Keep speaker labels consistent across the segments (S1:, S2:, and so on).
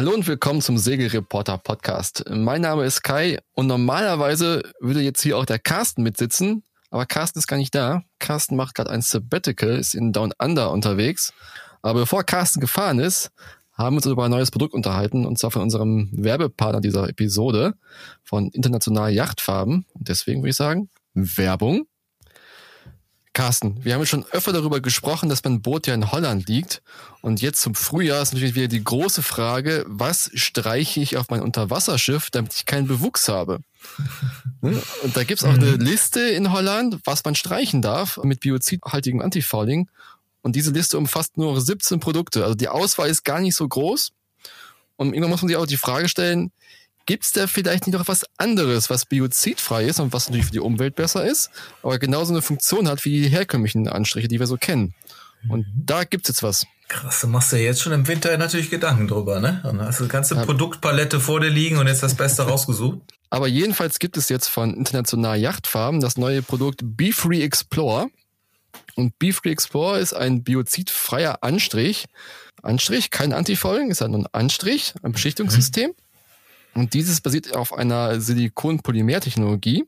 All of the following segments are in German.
S1: Hallo und willkommen zum Segelreporter Podcast. Mein Name ist Kai und normalerweise würde jetzt hier auch der Carsten mitsitzen, aber Carsten ist gar nicht da. Carsten macht gerade ein Sabbatical, ist in Down Under unterwegs. Aber bevor Carsten gefahren ist, haben wir uns über ein neues Produkt unterhalten und zwar von unserem Werbepartner dieser Episode von International Yachtfarben. Und deswegen würde ich sagen, Werbung. Carsten, wir haben schon öfter darüber gesprochen, dass mein Boot ja in Holland liegt. Und jetzt zum Frühjahr ist natürlich wieder die große Frage, was streiche ich auf mein Unterwasserschiff, damit ich keinen Bewuchs habe? Ne? Und da gibt's auch eine mhm. Liste in Holland, was man streichen darf mit biozidhaltigem Antifouling. Und diese Liste umfasst nur 17 Produkte. Also die Auswahl ist gar nicht so groß. Und irgendwann muss man sich auch die Frage stellen, gibt es da vielleicht nicht noch was anderes, was biozidfrei ist und was natürlich für die Umwelt besser ist, aber genauso eine Funktion hat wie die herkömmlichen Anstriche, die wir so kennen. Und mhm. da gibt es jetzt was.
S2: Krass, du machst ja jetzt schon im Winter natürlich Gedanken drüber, ne? Und hast du die ganze ja. Produktpalette vor dir liegen und jetzt das Beste rausgesucht.
S1: Aber jedenfalls gibt es jetzt von International Yachtfarben das neue Produkt Be Free Explore. Und Be Free Explore ist ein biozidfreier Anstrich. Anstrich, kein Antifouling, ist ja nur ein Anstrich, ein Beschichtungssystem. Mhm. Und dieses basiert auf einer Silikon-Polymer-Technologie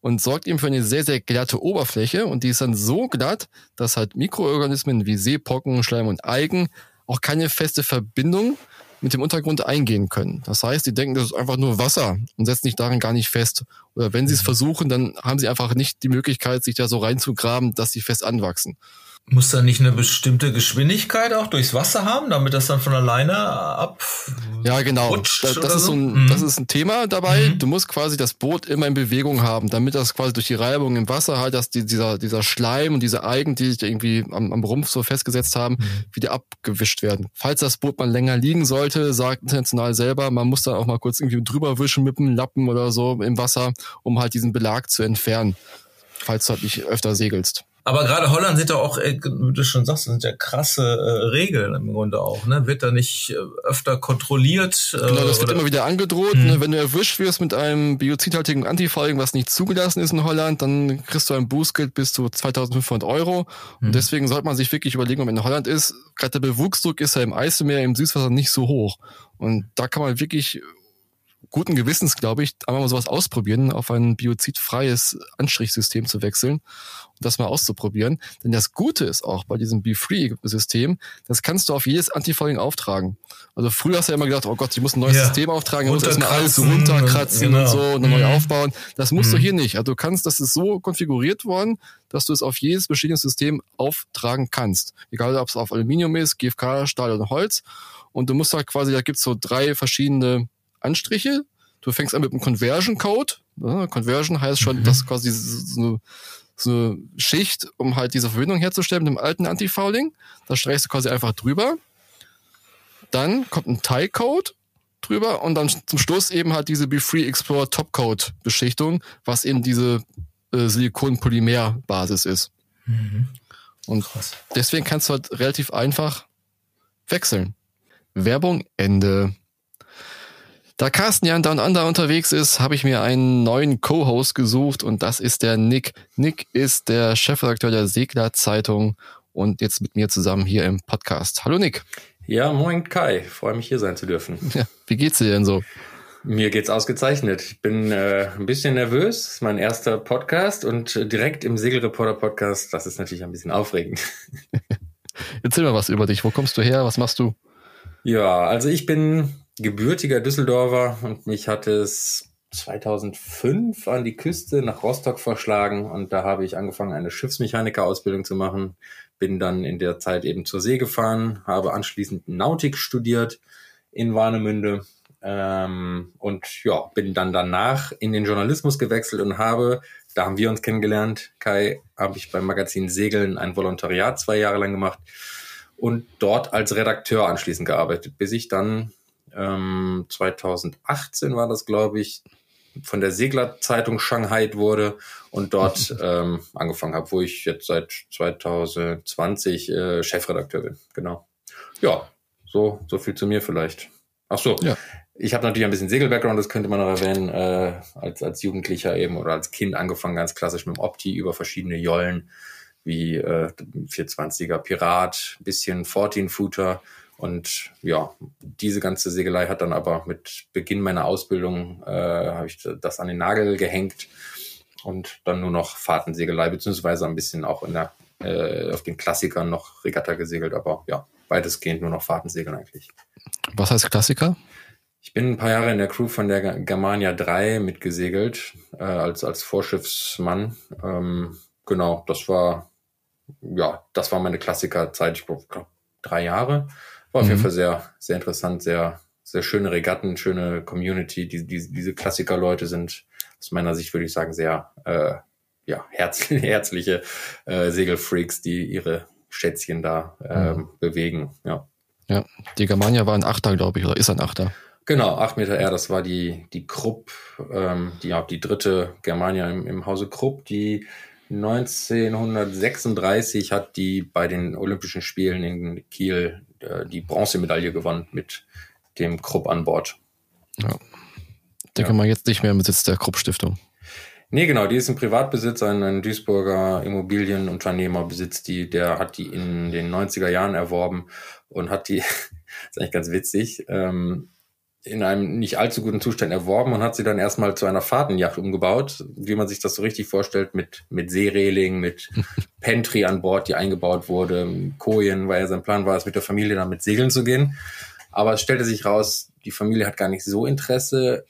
S1: und sorgt eben für eine sehr, sehr glatte Oberfläche. Und die ist dann so glatt, dass halt Mikroorganismen wie Seepocken, Schleim und Algen auch keine feste Verbindung mit dem Untergrund eingehen können. Das heißt, die denken, das ist einfach nur Wasser und setzen sich darin gar nicht fest. Oder wenn sie es mhm. versuchen, dann haben sie einfach nicht die Möglichkeit, sich da so reinzugraben, dass sie fest anwachsen.
S2: Muss da nicht eine bestimmte Geschwindigkeit auch durchs Wasser haben, damit das dann von alleine ab?
S1: Ja, genau. Das, das ist so ein, mhm. das ist ein Thema dabei. Mhm. Du musst quasi das Boot immer in Bewegung haben, damit das quasi durch die Reibung im Wasser halt, dass die, dieser, dieser Schleim und diese Algen, die sich irgendwie am, am Rumpf so festgesetzt haben, mhm. wieder abgewischt werden. Falls das Boot mal länger liegen sollte, sagt international selber, man muss dann auch mal kurz irgendwie drüber wischen mit einem Lappen oder so im Wasser, um halt diesen Belag zu entfernen, falls du halt nicht öfter segelst.
S2: Aber gerade Holland sind da auch, wie du schon sagst, sind ja krasse äh, Regeln im Grunde auch. Ne? Wird da nicht äh, öfter kontrolliert?
S1: Äh, genau, das wird immer wieder angedroht. Mhm. Ne? Wenn du erwischt wirst mit einem biozidhaltigen Antifouling, was nicht zugelassen ist in Holland, dann kriegst du ein Bußgeld bis zu 2500 Euro. Mhm. Und deswegen sollte man sich wirklich überlegen, ob man in Holland ist. Gerade der Bewuchsdruck ist ja im Eiselmeer, im Süßwasser nicht so hoch. Und da kann man wirklich guten Gewissens, glaube ich, einmal mal sowas ausprobieren, auf ein biozidfreies Anstrichsystem zu wechseln das mal auszuprobieren. Denn das Gute ist auch bei diesem Be-Free-System, das kannst du auf jedes Antifouling auftragen. Also früher hast du ja immer gedacht, oh Gott, ich muss ein neues ja. System auftragen, ich muss erstmal alles runterkratzen und, genau. und so und mhm. neu aufbauen. Das musst mhm. du hier nicht. Also du kannst, das ist so konfiguriert worden, dass du es auf jedes Beschädigungssystem auftragen kannst. Egal, ob es auf Aluminium ist, GFK, Stahl oder Holz. Und du musst halt quasi, da gibt's so drei verschiedene Anstriche. Du fängst an mit einem Conversion Code. Conversion heißt schon, mhm. dass quasi so eine, so eine Schicht, um halt diese Verbindung herzustellen mit dem alten Antifouling. Da streichst du quasi einfach drüber. Dann kommt ein Tie-Code drüber und dann zum Schluss eben halt diese Be Free Explore Topcoat Beschichtung, was eben diese äh, Silikon-Polymer-Basis ist. Mhm. Und Krass. deswegen kannst du halt relativ einfach wechseln. Werbung Ende. Da Carsten ja in Down Under unterwegs ist, habe ich mir einen neuen Co-Host gesucht und das ist der Nick. Nick ist der Chefredakteur der Segler Zeitung und jetzt mit mir zusammen hier im Podcast. Hallo Nick.
S3: Ja, moin Kai. Freue mich hier sein zu dürfen. Ja,
S1: wie geht's dir denn so?
S3: Mir geht's ausgezeichnet. Ich bin äh, ein bisschen nervös. Das ist mein erster Podcast und direkt im Segelreporter Podcast. Das ist natürlich ein bisschen aufregend.
S1: Erzähl mal was über dich. Wo kommst du her? Was machst du?
S3: Ja, also ich bin gebürtiger Düsseldorfer und mich hat es 2005 an die Küste nach Rostock verschlagen und da habe ich angefangen, eine Schiffsmechanikerausbildung zu machen. Bin dann in der Zeit eben zur See gefahren, habe anschließend Nautik studiert in Warnemünde ähm, und ja, bin dann danach in den Journalismus gewechselt und habe, da haben wir uns kennengelernt, Kai, habe ich beim Magazin Segeln ein Volontariat zwei Jahre lang gemacht und dort als Redakteur anschließend gearbeitet, bis ich dann ähm, 2018 war das, glaube ich, von der Seglerzeitung Shanghai wurde und dort ähm, angefangen habe, wo ich jetzt seit 2020 äh, Chefredakteur bin. Genau. Ja, so, so viel zu mir vielleicht. Ach so. Ja. Ich habe natürlich ein bisschen Segel-Background, das könnte man noch erwähnen, äh, als, als Jugendlicher eben oder als Kind angefangen, ganz klassisch mit dem Opti über verschiedene Jollen wie äh, 420er Pirat, bisschen 14-Footer Und ja, diese ganze Segelei hat dann aber mit Beginn meiner Ausbildung, äh, habe ich das an den Nagel gehängt und dann nur noch Fahrtensegelei, beziehungsweise ein bisschen auch in der, äh, auf den Klassikern noch Regatta gesegelt, aber ja, weitestgehend nur noch Fahrtensegeln eigentlich.
S1: Was heißt Klassiker?
S3: Ich bin ein paar Jahre in der Crew von der Germania 3 mitgesegelt, äh, als, als Vorschiffsmann. Ähm, genau, das war, ja, das war meine Klassikerzeit, ich glaube, drei Jahre. War auf mhm. jeden Fall sehr, sehr interessant, sehr, sehr schöne Regatten, schöne Community. Die, die, diese Klassiker-Leute sind aus meiner Sicht, würde ich sagen, sehr äh, ja, herzliche, herzliche äh, Segelfreaks, die ihre Schätzchen da ähm, mhm. bewegen. Ja.
S1: ja, die Germania war ein Achter, glaube ich, oder ist ein Achter.
S3: Genau, 8 Meter R, das war die, die Krupp, ähm, die, ja, die dritte Germania im, im Hause Krupp, die 1936 hat die bei den Olympischen Spielen in Kiel äh, die Bronzemedaille gewonnen mit dem Krupp an Bord.
S1: Ja. Denke ja. mal jetzt nicht mehr im Besitz der Krupp Stiftung.
S3: Nee, genau, die ist ein Privatbesitz, ein, ein Duisburger Immobilienunternehmer besitzt die, der hat die in den 90er Jahren erworben und hat die, das ist eigentlich ganz witzig, ähm, in einem nicht allzu guten Zustand erworben und hat sie dann erstmal zu einer Fahrtenjacht umgebaut, wie man sich das so richtig vorstellt, mit, mit Seereling, mit Pantry an Bord, die eingebaut wurde, Kojen, weil ja sein Plan war, es mit der Familie dann mit Segeln zu gehen. Aber es stellte sich raus, die Familie hat gar nicht so Interesse,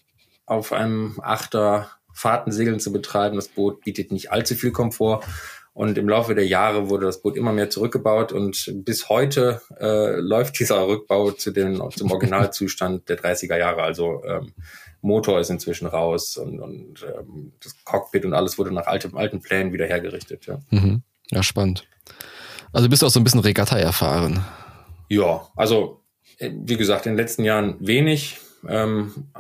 S3: auf einem Achter Fahrtensegeln zu betreiben. Das Boot bietet nicht allzu viel Komfort. Und im Laufe der Jahre wurde das Boot immer mehr zurückgebaut und bis heute äh, läuft dieser Rückbau zu den, zum Originalzustand der 30er Jahre. Also ähm, Motor ist inzwischen raus und, und ähm, das Cockpit und alles wurde nach altem, alten Plänen wieder hergerichtet. Ja.
S1: Mhm. ja, spannend. Also bist du auch so ein bisschen Regatta erfahren.
S3: Ja, also äh, wie gesagt, in den letzten Jahren wenig. Ähm,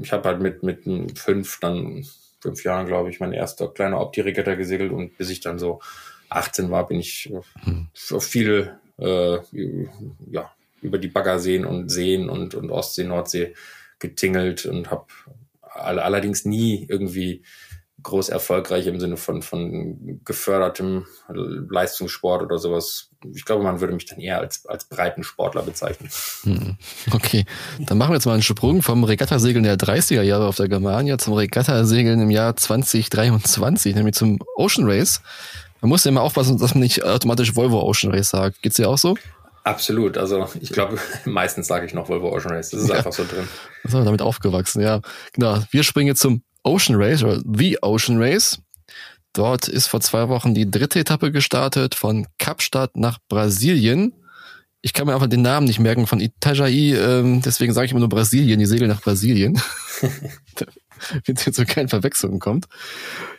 S3: ich habe halt mit, mit fünf dann fünf Jahren, glaube ich, mein erster kleiner Opti-Regatta gesegelt und bis ich dann so 18 war, bin ich hm. auf viele äh, ja, über die Baggerseen und Seen und, und Ostsee, Nordsee getingelt und habe allerdings nie irgendwie groß erfolgreich im Sinne von, von gefördertem Leistungssport oder sowas. Ich glaube, man würde mich dann eher als, als breiten Sportler bezeichnen.
S1: Hm, okay, dann machen wir jetzt mal einen Sprung vom Regattasegeln der 30er Jahre auf der Germania zum Regattasegeln im Jahr 2023, nämlich zum Ocean Race. Man muss ja immer aufpassen, dass man nicht automatisch Volvo Ocean Race sagt. Geht's dir auch so?
S3: Absolut. Also ich glaube, meistens sage ich noch Volvo Ocean Race. Das ist ja. einfach so drin.
S1: So, damit aufgewachsen, ja. Genau. Wir springen jetzt zum Ocean Race oder The Ocean Race. Dort ist vor zwei Wochen die dritte Etappe gestartet von Kapstadt nach Brasilien. Ich kann mir einfach den Namen nicht merken von Itajaí, ähm, deswegen sage ich immer nur Brasilien, die segeln nach Brasilien. Wenn es jetzt so keine Verwechslung kommt.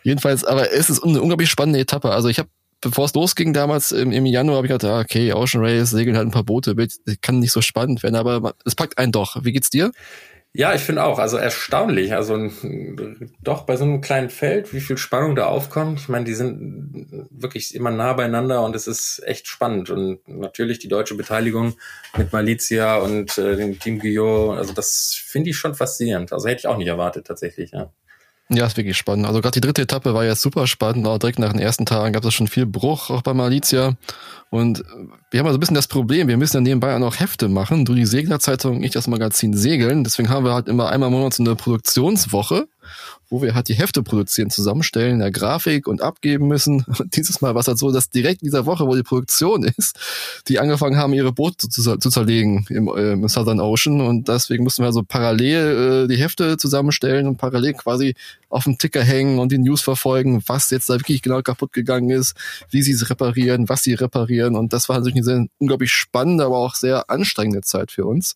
S1: Jedenfalls, aber es ist eine unglaublich spannende Etappe. Also ich habe, bevor es losging damals im, im Januar, habe ich gedacht, ah, okay, Ocean Race, segeln halt ein paar Boote kann nicht so spannend werden, aber es packt einen doch. Wie geht's dir?
S3: Ja, ich finde auch, also erstaunlich, also doch bei so einem kleinen Feld, wie viel Spannung da aufkommt. Ich meine, die sind wirklich immer nah beieinander und es ist echt spannend. Und natürlich die deutsche Beteiligung mit Malizia und äh, dem Team Guyot, also das finde ich schon faszinierend. Also hätte ich auch nicht erwartet tatsächlich, ja.
S1: Ja, ist wirklich spannend. Also gerade die dritte Etappe war ja super spannend. Auch direkt nach den ersten Tagen gab es schon viel Bruch, auch bei Malizia. Und wir haben also ein bisschen das Problem, wir müssen ja nebenbei auch noch Hefte machen. Du die Seglerzeitung, ich das Magazin Segeln. Deswegen haben wir halt immer einmal im Monat so eine Produktionswoche wo wir halt die Hefte produzieren, zusammenstellen, der Grafik und abgeben müssen. Und dieses Mal war es halt so, dass direkt in dieser Woche, wo die Produktion ist, die angefangen haben, ihre Boote zu, zu zerlegen im, äh, im, Southern Ocean. Und deswegen mussten wir also parallel äh, die Hefte zusammenstellen und parallel quasi auf dem Ticker hängen und die News verfolgen, was jetzt da wirklich genau kaputt gegangen ist, wie sie es reparieren, was sie reparieren. Und das war natürlich eine sehr unglaublich spannende, aber auch sehr anstrengende Zeit für uns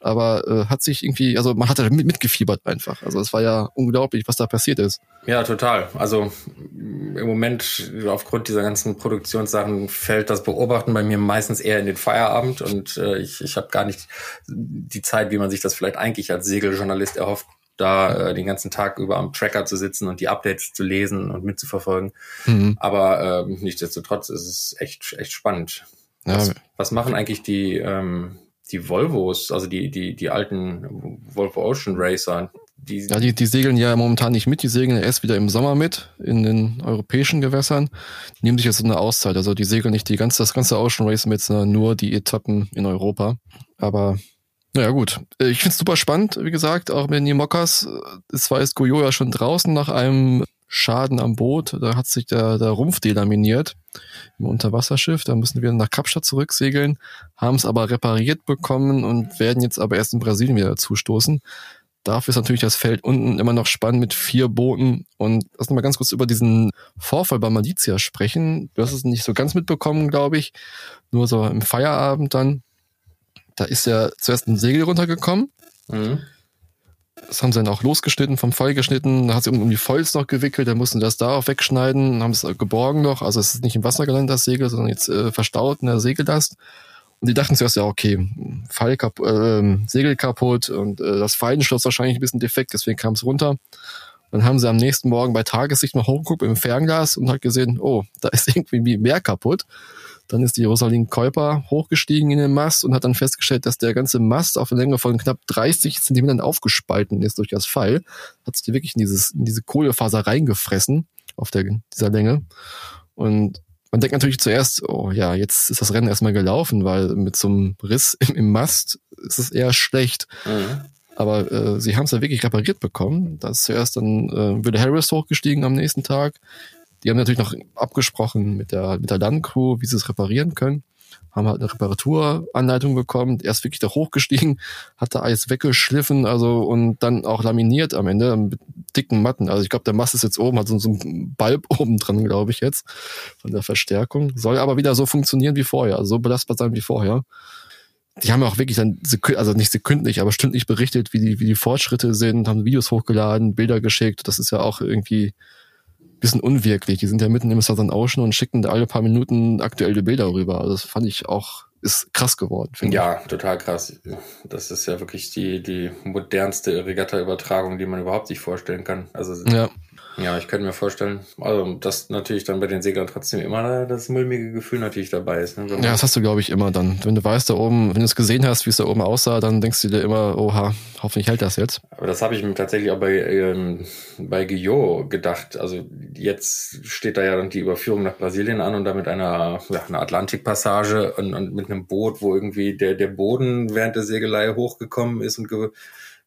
S1: aber äh, hat sich irgendwie, also man hat da mit, mitgefiebert einfach. Also es war ja unglaublich, was da passiert ist.
S3: Ja, total. Also im Moment aufgrund dieser ganzen Produktionssachen fällt das Beobachten bei mir meistens eher in den Feierabend und äh, ich, ich habe gar nicht die Zeit, wie man sich das vielleicht eigentlich als Segeljournalist erhofft, da äh, den ganzen Tag über am Tracker zu sitzen und die Updates zu lesen und mitzuverfolgen. Mhm. Aber äh, nichtsdestotrotz ist es echt, echt spannend. Ja. Was, was machen eigentlich die, ähm, die Volvos, also die, die, die alten Volvo Ocean Racer,
S1: die, ja, die, die segeln ja momentan nicht mit, die segeln erst wieder im Sommer mit in den europäischen Gewässern, nehmen sich jetzt so eine Auszeit. Also die segeln nicht die ganze, das ganze Ocean Race mit, sondern nur die Etappen in Europa. Aber naja, gut. Ich finde es super spannend, wie gesagt, auch mit den Nimokas. Es war jetzt Goyo ja schon draußen nach einem Schaden am Boot. Da hat sich der, der Rumpf delaminiert im Unterwasserschiff. Da müssen wir nach Kapstadt zurücksegeln, haben es aber repariert bekommen und werden jetzt aber erst in Brasilien wieder zustoßen. Dafür ist natürlich das Feld unten immer noch spannend mit vier Booten. Und lass mal ganz kurz über diesen Vorfall bei Malizia sprechen. Du hast es nicht so ganz mitbekommen, glaube ich. Nur so im Feierabend dann. Da ist ja zuerst ein Segel runtergekommen. Mhm. Das haben sie dann auch losgeschnitten, vom Pfeil geschnitten, dann hat sie um die Foils noch gewickelt, dann mussten sie das da auch wegschneiden, haben es geborgen noch, also es ist nicht im Wasser gelandet, das Segel, sondern jetzt äh, verstaut in der Segellast. Und die dachten zuerst, ja, okay, Pfeil kap äh, Segel kaputt und äh, das Feilenschloss wahrscheinlich ein bisschen defekt, deswegen kam es runter. Dann haben sie am nächsten Morgen bei Tagessicht noch hochgeguckt im Fernglas und hat gesehen, oh, da ist irgendwie mehr kaputt. Dann ist die Rosalind Käuper hochgestiegen in den Mast und hat dann festgestellt, dass der ganze Mast auf eine Länge von knapp 30 Zentimetern aufgespalten ist durch das Pfeil. Hat sich wirklich in, dieses, in diese Kohlefaser reingefressen auf der, dieser Länge. Und man denkt natürlich zuerst, oh ja, jetzt ist das Rennen erstmal gelaufen, weil mit so einem Riss im, im Mast ist es eher schlecht. Mhm. Aber äh, sie haben es ja wirklich repariert bekommen. Da ist zuerst dann äh, Will Harris hochgestiegen am nächsten Tag. Die haben natürlich noch abgesprochen mit der, mit der Landcrew, wie sie es reparieren können. Haben halt eine Reparaturanleitung bekommen, er ist wirklich da hochgestiegen, hat da alles weggeschliffen, also und dann auch laminiert am Ende mit dicken Matten. Also ich glaube, der Mast ist jetzt oben, hat so, so ein Balb oben dran, glaube ich jetzt, von der Verstärkung. Soll aber wieder so funktionieren wie vorher, also so belastbar sein wie vorher die haben auch wirklich dann, also nicht sekündlich, aber stündlich berichtet, wie die, wie die Fortschritte sind, haben Videos hochgeladen, Bilder geschickt. Das ist ja auch irgendwie bisschen unwirklich. Die sind ja mitten im Southern Ocean und schicken da alle paar Minuten aktuelle Bilder rüber. Also das fand ich auch, ist krass geworden,
S3: ja, ich. Total krass. Das ist ja wirklich die, die modernste Regatta-Übertragung, die man überhaupt sich vorstellen kann. Also ja. Ja, ich könnte mir vorstellen, also dass natürlich dann bei den Seglern trotzdem immer das mulmige Gefühl natürlich dabei ist. Ne?
S1: Ja, das hast du, glaube ich, immer dann. Wenn du weißt, da oben, wenn du es gesehen hast, wie es da oben aussah, dann denkst du dir immer, oha, hoffentlich hält das jetzt.
S3: Aber das habe ich mir tatsächlich auch bei, ähm, bei Guillot gedacht. Also jetzt steht da ja dann die Überführung nach Brasilien an und da mit einer, ja, einer Atlantikpassage und, und mit einem Boot, wo irgendwie der, der Boden während der Segelei hochgekommen ist und ge,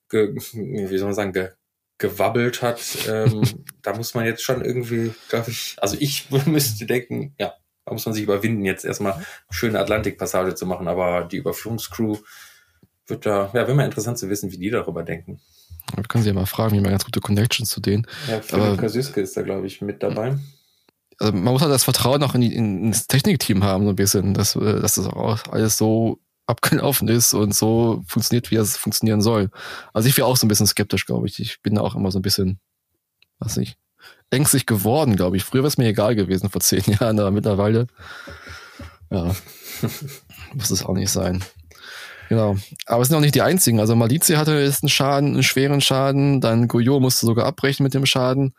S3: ge, wie soll man sagen, ge, gewabbelt hat, ähm, da muss man jetzt schon irgendwie, glaube ich, also ich müsste denken, ja, da muss man sich überwinden, jetzt erstmal eine schöne Atlantikpassage zu machen, aber die Überführungscrew wird da, ja, wäre mal interessant zu wissen, wie die darüber denken.
S1: Wir können sie ja mal fragen, wie man ganz gute Connections zu denen.
S3: Ja, Philipp Kasuske ist da, glaube ich, mit dabei.
S1: Also man muss halt das Vertrauen auch in, die, in, ins Technikteam haben, so ein bisschen, dass, äh, dass das auch alles so abgelaufen ist und so funktioniert, wie es funktionieren soll. Also ich wäre auch so ein bisschen skeptisch, glaube ich. Ich bin da auch immer so ein bisschen, was nicht, ängstlich geworden, glaube ich. Früher wäre es mir egal gewesen vor zehn Jahren, aber mittlerweile, ja, muss es auch nicht sein. Genau. Aber es sind auch nicht die einzigen. Also Malizia hatte jetzt einen Schaden, einen schweren Schaden. Dann Goyo musste sogar abbrechen mit dem Schaden.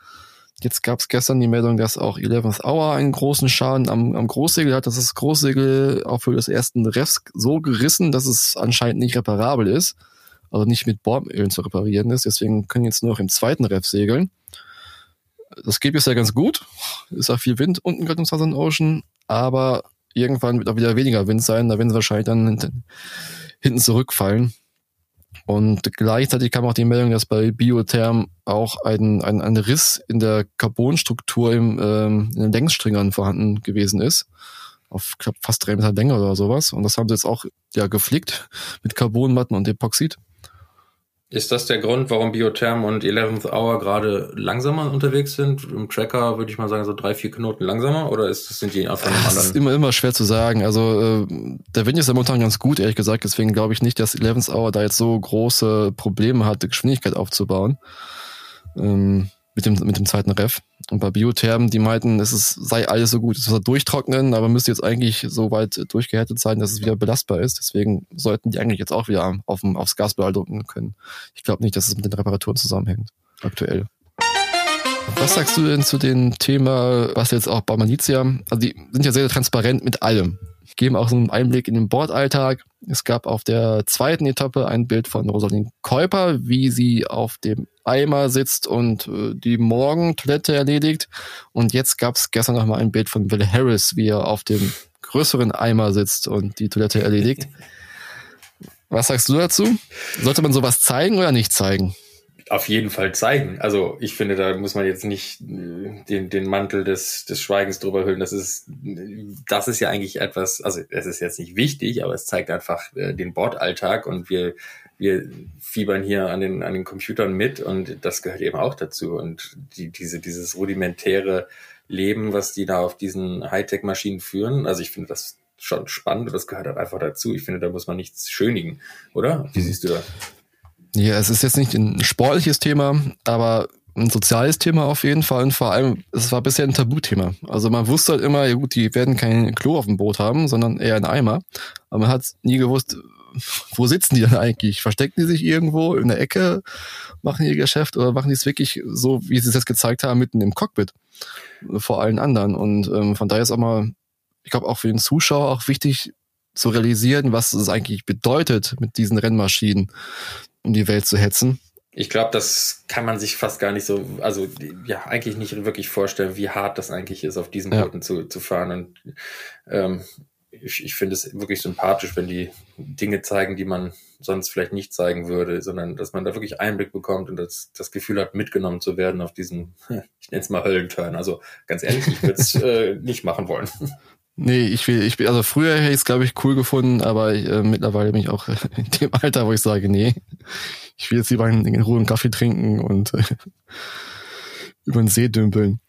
S1: Jetzt gab es gestern die Meldung, dass auch 11th Hour einen großen Schaden am, am Großsegel hat. Das ist das Großsegel auch für das ersten Refs so gerissen, dass es anscheinend nicht reparabel ist. Also nicht mit Bordölen zu reparieren ist. Deswegen können jetzt nur noch im zweiten Ref segeln. Das geht bisher ganz gut. Ist auch viel Wind unten gerade im Southern Ocean. Aber irgendwann wird auch wieder weniger Wind sein. Da werden sie wahrscheinlich dann hinten zurückfallen. Und gleichzeitig kam auch die Meldung, dass bei Biotherm auch ein, ein, ein Riss in der Carbonstruktur im, ähm, in den Längsstringern vorhanden gewesen ist. Auf glaub, fast drei Meter Länge oder sowas. Und das haben sie jetzt auch ja geflickt mit Carbonmatten und Epoxid.
S3: Ist das der Grund, warum Biotherm und 11th Hour gerade langsamer unterwegs sind? Im Tracker würde ich mal sagen, so drei, vier Knoten langsamer oder ist, sind die
S1: einfach anderen? Das ist immer, immer schwer zu sagen. Also äh, der Wind ist ja momentan ganz gut, ehrlich gesagt. Deswegen glaube ich nicht, dass 11th Hour da jetzt so große Probleme hat, Geschwindigkeit aufzubauen. Ähm, mit dem, mit dem zweiten Ref. Und bei Biothermen, die meinten, es ist, sei alles so gut, es soll durchtrocknen, aber müsste jetzt eigentlich so weit durchgehärtet sein, dass es wieder belastbar ist. Deswegen sollten die eigentlich jetzt auch wieder auf, aufs Gaspedal drücken können. Ich glaube nicht, dass es mit den Reparaturen zusammenhängt, aktuell. Was sagst du denn zu dem Thema, was jetzt auch bei Malizia, also die sind ja sehr transparent mit allem. Geben auch so einen Einblick in den Bordalltag. Es gab auf der zweiten Etappe ein Bild von Rosalind Käuper, wie sie auf dem Eimer sitzt und äh, die Morgentoilette erledigt. Und jetzt gab es gestern noch mal ein Bild von Will Harris, wie er auf dem größeren Eimer sitzt und die Toilette erledigt. Was sagst du dazu? Sollte man sowas zeigen oder nicht zeigen?
S3: Auf jeden Fall zeigen. Also ich finde, da muss man jetzt nicht äh, den, den Mantel des, des Schweigens drüber hüllen. Das ist, das ist ja eigentlich etwas, also es ist jetzt nicht wichtig, aber es zeigt einfach äh, den Bordalltag und wir, wir fiebern hier an den, an den Computern mit und das gehört eben auch dazu. Und die, diese, dieses rudimentäre Leben, was die da auf diesen Hightech-Maschinen führen, also ich finde das schon spannend und das gehört halt einfach dazu. Ich finde, da muss man nichts schönigen, oder? Wie siehst du das?
S1: Ja, es ist jetzt nicht ein sportliches Thema, aber ein soziales Thema auf jeden Fall und vor allem, es war bisher ein Tabuthema. Also man wusste halt immer, ja gut, die werden kein Klo auf dem Boot haben, sondern eher ein Eimer. Aber man hat nie gewusst, wo sitzen die dann eigentlich? Verstecken die sich irgendwo in der Ecke, machen ihr Geschäft oder machen die es wirklich so, wie sie es jetzt gezeigt haben, mitten im Cockpit vor allen anderen? Und ähm, von daher ist auch mal, ich glaube auch für den Zuschauer auch wichtig zu realisieren, was es eigentlich bedeutet mit diesen Rennmaschinen um die Welt zu hetzen.
S3: Ich glaube, das kann man sich fast gar nicht so, also ja, eigentlich nicht wirklich vorstellen, wie hart das eigentlich ist, auf diesen ja. Booten zu, zu fahren. Und ähm, ich, ich finde es wirklich sympathisch, wenn die Dinge zeigen, die man sonst vielleicht nicht zeigen würde, sondern dass man da wirklich Einblick bekommt und das, das Gefühl hat, mitgenommen zu werden auf diesen, ich nenne es mal Höllenturn. Also ganz ehrlich, ich würde es äh, nicht machen wollen.
S1: Nee, ich will, ich bin, also früher hätte ich es, glaube ich, cool gefunden, aber ich, äh, mittlerweile bin ich auch in dem Alter, wo ich sage, nee, ich will jetzt lieber in, in Ruhe einen Kaffee trinken und äh, über den See dümpeln.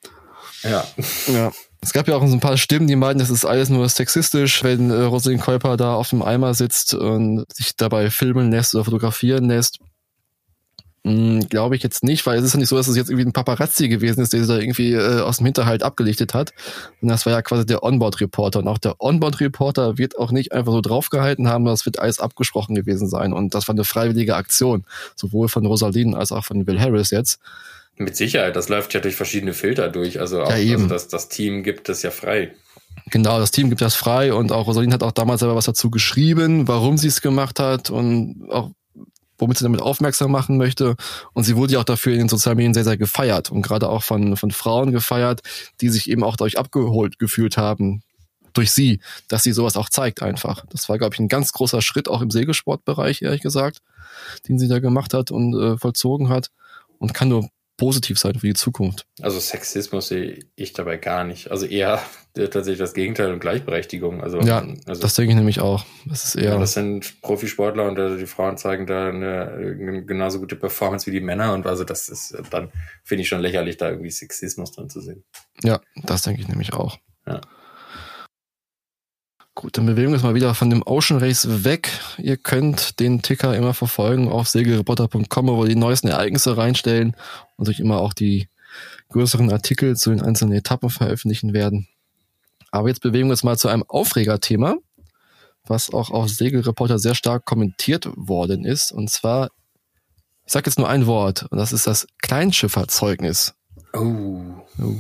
S3: Ja.
S1: Ja. Es gab ja auch so ein paar Stimmen, die meinten, das ist alles nur sexistisch, wenn äh, Rosalind Käuper da auf dem Eimer sitzt und sich dabei filmen lässt oder fotografieren lässt. Hm, Glaube ich jetzt nicht, weil es ist ja nicht so, dass es jetzt irgendwie ein Paparazzi gewesen ist, der sich da irgendwie äh, aus dem Hinterhalt abgelichtet hat. Und das war ja quasi der Onboard-Reporter. Und auch der Onboard-Reporter wird auch nicht einfach so draufgehalten haben, das wird alles abgesprochen gewesen sein. Und das war eine freiwillige Aktion, sowohl von Rosaline als auch von Will Harris jetzt.
S3: Mit Sicherheit, das läuft ja durch verschiedene Filter durch. Also auch
S1: ja, eben.
S3: Also das, das Team gibt es ja frei.
S1: Genau, das Team gibt das frei und auch Rosaline hat auch damals selber was dazu geschrieben, warum sie es gemacht hat und auch womit sie damit aufmerksam machen möchte. Und sie wurde ja auch dafür in den sozialen Medien sehr, sehr gefeiert und gerade auch von, von Frauen gefeiert, die sich eben auch dadurch abgeholt gefühlt haben durch sie, dass sie sowas auch zeigt einfach. Das war, glaube ich, ein ganz großer Schritt auch im Segelsportbereich, ehrlich gesagt, den sie da gemacht hat und äh, vollzogen hat und kann nur positiv sein für die Zukunft.
S3: Also Sexismus sehe ich dabei gar nicht. Also eher tatsächlich das Gegenteil und Gleichberechtigung. Also,
S1: ja,
S3: also,
S1: das denke ich nämlich auch. Das ist eher.
S3: Ja, das sind Profisportler und also die Frauen zeigen da eine, eine genauso gute Performance wie die Männer und also das ist dann finde ich schon lächerlich, da irgendwie Sexismus drin zu sehen.
S1: Ja, das denke ich nämlich auch. Ja. Gut, dann bewegen wir uns mal wieder von dem Ocean Race weg. Ihr könnt den Ticker immer verfolgen auf segelreporter.com, wo wir die neuesten Ereignisse reinstellen und euch immer auch die größeren Artikel zu den einzelnen Etappen veröffentlichen werden. Aber jetzt bewegen wir uns mal zu einem Aufregerthema, was auch auf Segelreporter sehr stark kommentiert worden ist. Und zwar, ich sage jetzt nur ein Wort, und das ist das Kleinschifferzeugnis.
S3: Oh.
S1: oh.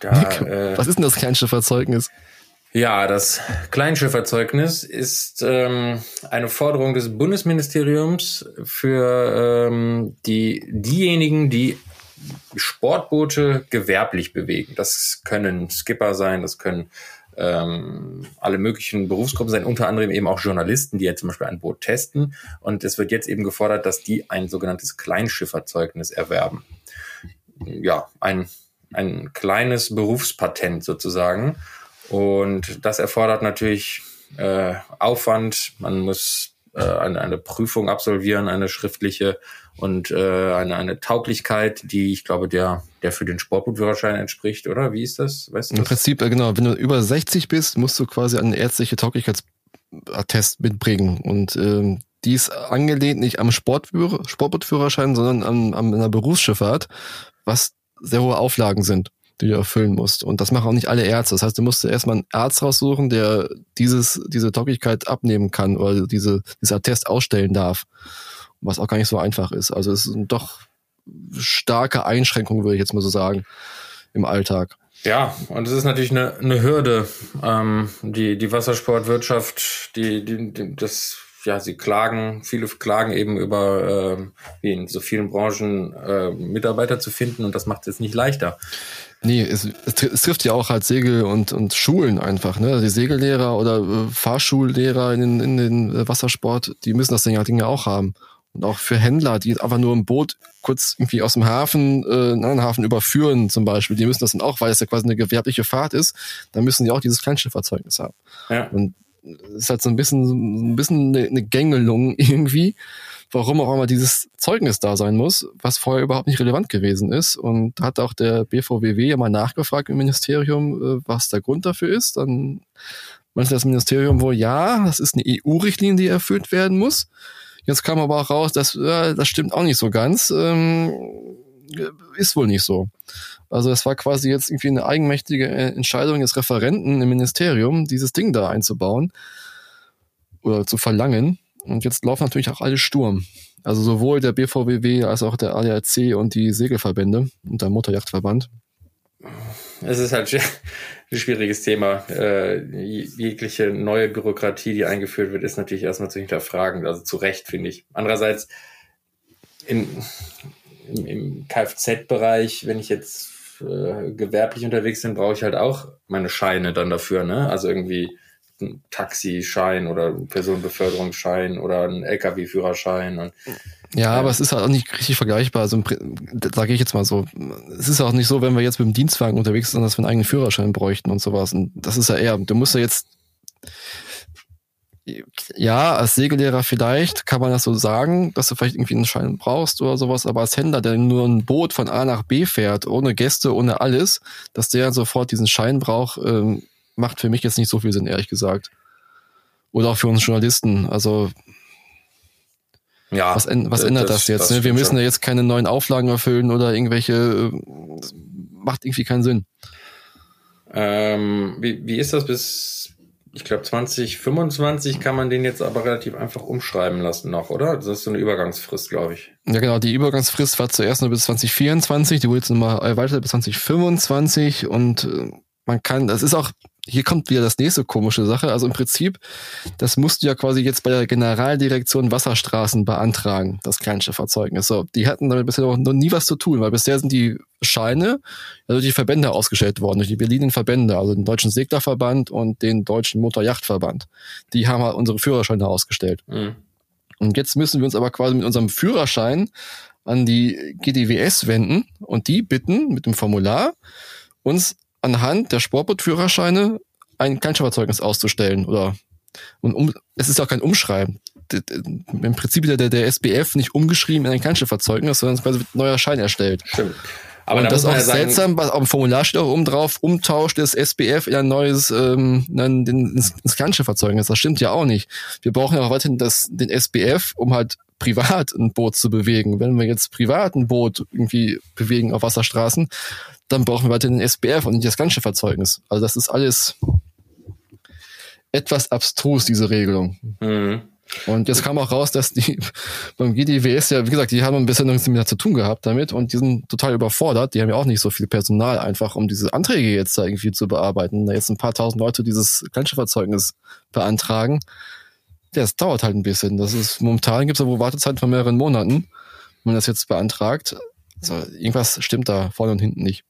S1: Da, äh, was ist denn das Kleinschifferzeugnis?
S3: Ja, das Kleinschifferzeugnis ist ähm, eine Forderung des Bundesministeriums für ähm, die diejenigen, die Sportboote gewerblich bewegen. Das können Skipper sein, das können ähm, alle möglichen Berufsgruppen sein, unter anderem eben auch Journalisten, die ja zum Beispiel ein Boot testen. Und es wird jetzt eben gefordert, dass die ein sogenanntes Kleinschifferzeugnis erwerben. Ja, ein, ein kleines Berufspatent sozusagen. Und das erfordert natürlich äh, Aufwand. Man muss äh, eine, eine Prüfung absolvieren, eine schriftliche und äh, eine, eine Tauglichkeit, die ich glaube, der, der für den Sportbootführerschein entspricht, oder? Wie ist das?
S1: Weißt du Im das? Prinzip, äh, genau, wenn du über 60 bist, musst du quasi einen ärztliche Tauglichkeitstest mitbringen. Und ähm, die ist angelehnt nicht am Sportbootführerschein, sondern an, an einer Berufsschifffahrt, was sehr hohe Auflagen sind die du erfüllen musst. Und das machen auch nicht alle Ärzte. Das heißt, du musst erstmal einen Arzt raussuchen, der dieses, diese Tauglichkeit abnehmen kann oder diese, dieser Test ausstellen darf. Was auch gar nicht so einfach ist. Also es sind doch starke Einschränkungen, würde ich jetzt mal so sagen, im Alltag.
S3: Ja, und es ist natürlich eine, eine Hürde. Ähm, die, die Wassersportwirtschaft, die, die, die, das, ja, sie klagen, viele klagen eben über, äh, wie in so vielen Branchen, äh, Mitarbeiter zu finden und das macht es nicht leichter.
S1: Nee, es, es, trifft ja auch halt Segel und, und Schulen einfach, ne? Die Segellehrer oder äh, Fahrschullehrer in, den, in den Wassersport, die müssen das Ding ja Dinge auch haben. Und auch für Händler, die einfach nur ein Boot kurz irgendwie aus dem Hafen, äh, einen anderen Hafen überführen zum Beispiel, die müssen das dann auch, weil es ja quasi eine gewerbliche Fahrt ist, dann müssen die auch dieses Kleinschifffahrzeugnis haben. Ja. Und ist halt so ein bisschen, ein bisschen eine, eine Gängelung irgendwie, warum auch immer dieses Zeugnis da sein muss, was vorher überhaupt nicht relevant gewesen ist. Und hat auch der BVWW ja mal nachgefragt im Ministerium, äh, was der Grund dafür ist. Dann meinte das Ministerium wohl, ja, das ist eine EU-Richtlinie, die erfüllt werden muss. Jetzt kam aber auch raus, dass äh, das stimmt auch nicht so ganz. Ähm, ist wohl nicht so. Also es war quasi jetzt irgendwie eine eigenmächtige Entscheidung des Referenten im Ministerium, dieses Ding da einzubauen oder zu verlangen. Und jetzt laufen natürlich auch alle Sturm. Also sowohl der BVWW als auch der ADAC und die Segelverbände und der Motorjachtverband.
S3: Es ist halt ein schwieriges Thema. Äh, jegliche neue Bürokratie, die eingeführt wird, ist natürlich erstmal zu hinterfragen. Also zu Recht, finde ich. Andererseits in, im, im Kfz-Bereich, wenn ich jetzt äh, gewerblich unterwegs bin, brauche ich halt auch meine Scheine dann dafür. Ne? Also irgendwie ein Taxischein oder Personenbeförderungsschein oder ein LKW-Führerschein. Und,
S1: ja, aber es ist halt auch nicht richtig vergleichbar. Also sage ich jetzt mal so, es ist auch nicht so, wenn wir jetzt mit dem Dienstwagen unterwegs sind, dass wir einen eigenen Führerschein bräuchten und sowas. Und das ist ja eher, du musst ja jetzt ja, als Segellehrer vielleicht kann man das so sagen, dass du vielleicht irgendwie einen Schein brauchst oder sowas, aber als Händler, der nur ein Boot von A nach B fährt, ohne Gäste, ohne alles, dass der sofort diesen Schein braucht, ähm, macht für mich jetzt nicht so viel Sinn, ehrlich gesagt. Oder auch für uns Journalisten. Also ja, was, was ändert das, das jetzt? Das ne? Wir müssen schon. ja jetzt keine neuen Auflagen erfüllen oder irgendwelche. macht irgendwie keinen Sinn.
S3: Ähm, wie, wie ist das bis, ich glaube, 2025 kann man den jetzt aber relativ einfach umschreiben lassen noch, oder? Das ist so eine Übergangsfrist, glaube ich.
S1: Ja, genau. Die Übergangsfrist war zuerst nur bis 2024, die wurde jetzt nochmal erweitert bis 2025 und äh, man kann, das ist auch, hier kommt wieder das nächste komische Sache. Also im Prinzip, das musst du ja quasi jetzt bei der Generaldirektion Wasserstraßen beantragen, das Kleinschifffahrzeugnis. So, die hatten damit bisher noch nie was zu tun, weil bisher sind die Scheine also die Verbände ausgestellt worden, durch die Berliner Verbände, also den Deutschen Seglerverband und den Deutschen Motorjachtverband. Die haben halt unsere Führerscheine ausgestellt. Mhm. Und jetzt müssen wir uns aber quasi mit unserem Führerschein an die GDWS wenden und die bitten mit dem Formular uns anhand der Sportbootführerscheine ein Kleinschifferzeugnis auszustellen oder und um, es ist auch kein Umschreiben. Im Prinzip der, der SBF nicht umgeschrieben in ein Kleinschifferzeugnis, sondern quasi wird ein neuer Schein erstellt. Stimmt. Aber und da das ist auch ja seltsam, was auf dem Formular steht auch oben drauf, Umtausch des SBF in ein neues, ähm, in, ins, ins Kleinschifffahrzeugnis. Das stimmt ja auch nicht. Wir brauchen ja auch weiterhin das, den SBF, um halt privat ein Boot zu bewegen. Wenn wir jetzt privat ein Boot irgendwie bewegen auf Wasserstraßen, dann brauchen wir weiter den SBF und nicht das ganze Verzeugnis. Also das ist alles etwas abstrus, diese Regelung. Mhm. Und jetzt kam auch raus, dass die beim GDWS ja, wie gesagt, die haben ein bisschen nichts mehr zu tun gehabt damit und die sind total überfordert. Die haben ja auch nicht so viel Personal einfach, um diese Anträge jetzt da irgendwie zu bearbeiten. Da jetzt ein paar tausend Leute dieses Kleinschifffahrzeugnis beantragen. Ja, es dauert halt ein bisschen. Das ist, momentan gibt es ja wohl Wartezeiten von mehreren Monaten, wenn man das jetzt beantragt. Also irgendwas stimmt da vorne und hinten nicht.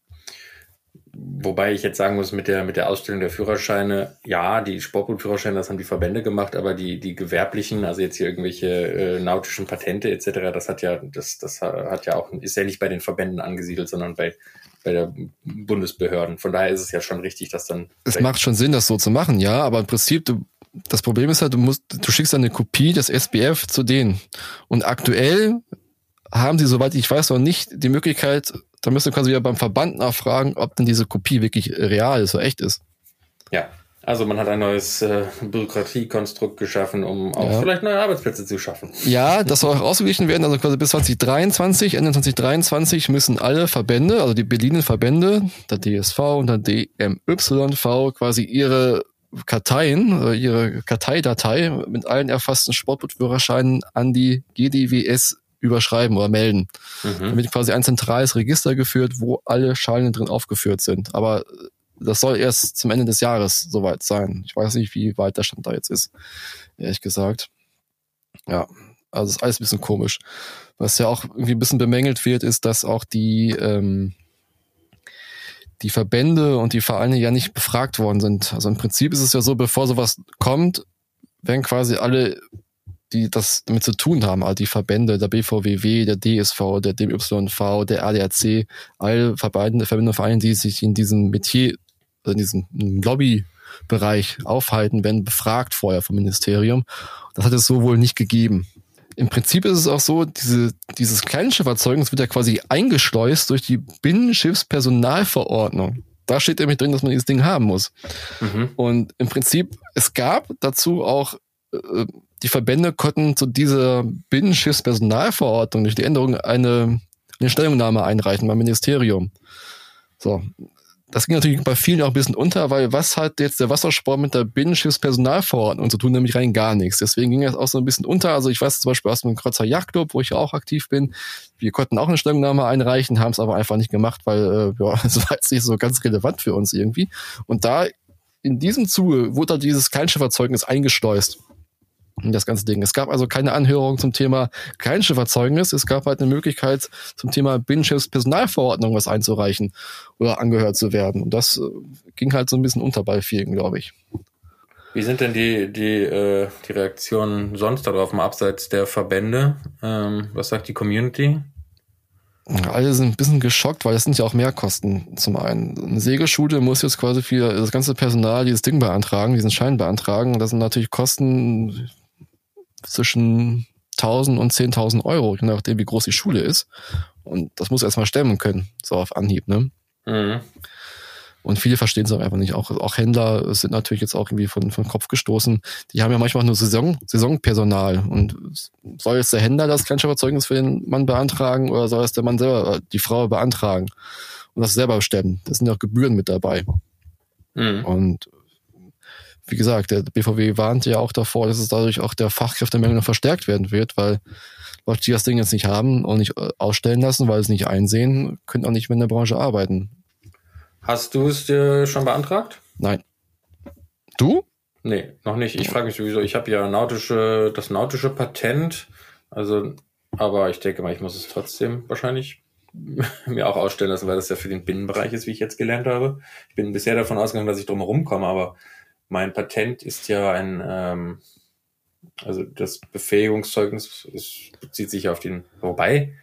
S3: Wobei ich jetzt sagen muss, mit der, mit der Ausstellung der Führerscheine, ja, die Sportbootführerscheine, das haben die Verbände gemacht, aber die, die gewerblichen, also jetzt hier irgendwelche äh, nautischen Patente etc., das hat ja, das, das hat ja auch, ist ja nicht bei den Verbänden angesiedelt, sondern bei, bei der Bundesbehörden. Von daher ist es ja schon richtig, dass dann.
S1: Es macht schon Sinn, das so zu machen, ja, aber im Prinzip, du, das Problem ist halt, du musst, du schickst eine Kopie des SBF zu denen. Und aktuell haben sie, soweit ich weiß, noch nicht die Möglichkeit, da müsst ihr quasi wieder beim Verband nachfragen, ob denn diese Kopie wirklich real ist, so echt ist.
S3: Ja, also man hat ein neues äh, Bürokratiekonstrukt geschaffen, um auch ja. vielleicht neue Arbeitsplätze zu schaffen.
S1: Ja, das soll auch ausgeglichen werden. Also quasi bis 2023, Ende 2023 müssen alle Verbände, also die Berliner Verbände, der DSV und der DMYV quasi ihre Karteien, äh, ihre Karteidatei mit allen erfassten Sportbootführerscheinen an die GDWS überschreiben oder melden. Mhm. Damit quasi ein zentrales Register geführt, wo alle Scheine drin aufgeführt sind. Aber das soll erst zum Ende des Jahres soweit sein. Ich weiß nicht, wie weit der Stand da jetzt ist, ehrlich gesagt. Ja, also ist alles ein bisschen komisch. Was ja auch irgendwie ein bisschen bemängelt wird, ist, dass auch die, ähm, die Verbände und die Vereine ja nicht befragt worden sind. Also im Prinzip ist es ja so, bevor sowas kommt, werden quasi alle, die das damit zu tun haben, also die Verbände, der BVWW, der DSV, der DMYV, der ADAC, alle Verbände, Verbände und Vereine, die sich in diesem Metier, also in diesem Lobbybereich aufhalten, werden befragt vorher vom Ministerium. Das hat es so wohl nicht gegeben im Prinzip ist es auch so, diese, dieses Kleinschifferzeugnis wird ja quasi eingeschleust durch die Binnenschiffspersonalverordnung. Da steht nämlich drin, dass man dieses Ding haben muss. Mhm. Und im Prinzip, es gab dazu auch, äh, die Verbände konnten zu dieser Binnenschiffspersonalverordnung durch die Änderung eine, eine Stellungnahme einreichen beim Ministerium. So, das ging natürlich bei vielen auch ein bisschen unter, weil was hat jetzt der Wassersport mit der Binnenschiffspersonalverordnung zu tun? Nämlich rein gar nichts. Deswegen ging das auch so ein bisschen unter. Also ich weiß zum Beispiel aus dem Kreuzer Yachtclub, wo ich ja auch aktiv bin, wir konnten auch eine Stellungnahme einreichen, haben es aber einfach nicht gemacht, weil äh, ja, es war jetzt nicht so ganz relevant für uns irgendwie. Und da in diesem Zuge wurde da dieses Kleinschifferzeugnis eingeschleust das ganze Ding. Es gab also keine Anhörung zum Thema Kleinschifferzeugnis. Es gab halt eine Möglichkeit zum Thema Binnenschiffspersonalverordnung was einzureichen oder angehört zu werden. Und das äh, ging halt so ein bisschen unter bei vielen, glaube ich.
S3: Wie sind denn die, die, äh, die Reaktionen sonst darauf, mal abseits der Verbände? Ähm, was sagt die Community?
S1: Alle sind ein bisschen geschockt, weil es sind ja auch Mehrkosten zum einen. Eine Segelschule muss jetzt quasi für das ganze Personal dieses Ding beantragen, diesen Schein beantragen. Das sind natürlich Kosten, zwischen 1000 und 10.000 Euro, je nachdem, wie groß die Schule ist. Und das muss erstmal stemmen können, so auf Anhieb, ne? Mhm. Und viele verstehen es auch einfach nicht. Auch, auch Händler sind natürlich jetzt auch irgendwie von, von Kopf gestoßen. Die haben ja manchmal nur Saison, Saisonpersonal. Und soll jetzt der Händler das Kleinschafferzeugnis für den Mann beantragen oder soll es der Mann selber, die Frau beantragen und das selber stemmen? Das sind ja auch Gebühren mit dabei. Mhm. Und wie gesagt, der BVW warnt ja auch davor, dass es dadurch auch der Fachkräftemangel noch verstärkt werden wird, weil Leute, die das Ding jetzt nicht haben und nicht äh, ausstellen lassen, weil sie es nicht einsehen, können auch nicht mehr in der Branche arbeiten.
S3: Hast du es dir schon beantragt?
S1: Nein. Du?
S3: Nee, noch nicht. Ich frage mich sowieso, ich habe ja nautische, das nautische Patent, also, aber ich denke mal, ich muss es trotzdem wahrscheinlich mir auch ausstellen lassen, weil das ja für den Binnenbereich ist, wie ich jetzt gelernt habe. Ich bin bisher davon ausgegangen, dass ich drum herum komme, aber mein Patent ist ja ein, ähm, also das Befähigungszeugnis ist, bezieht sich auf den, wobei,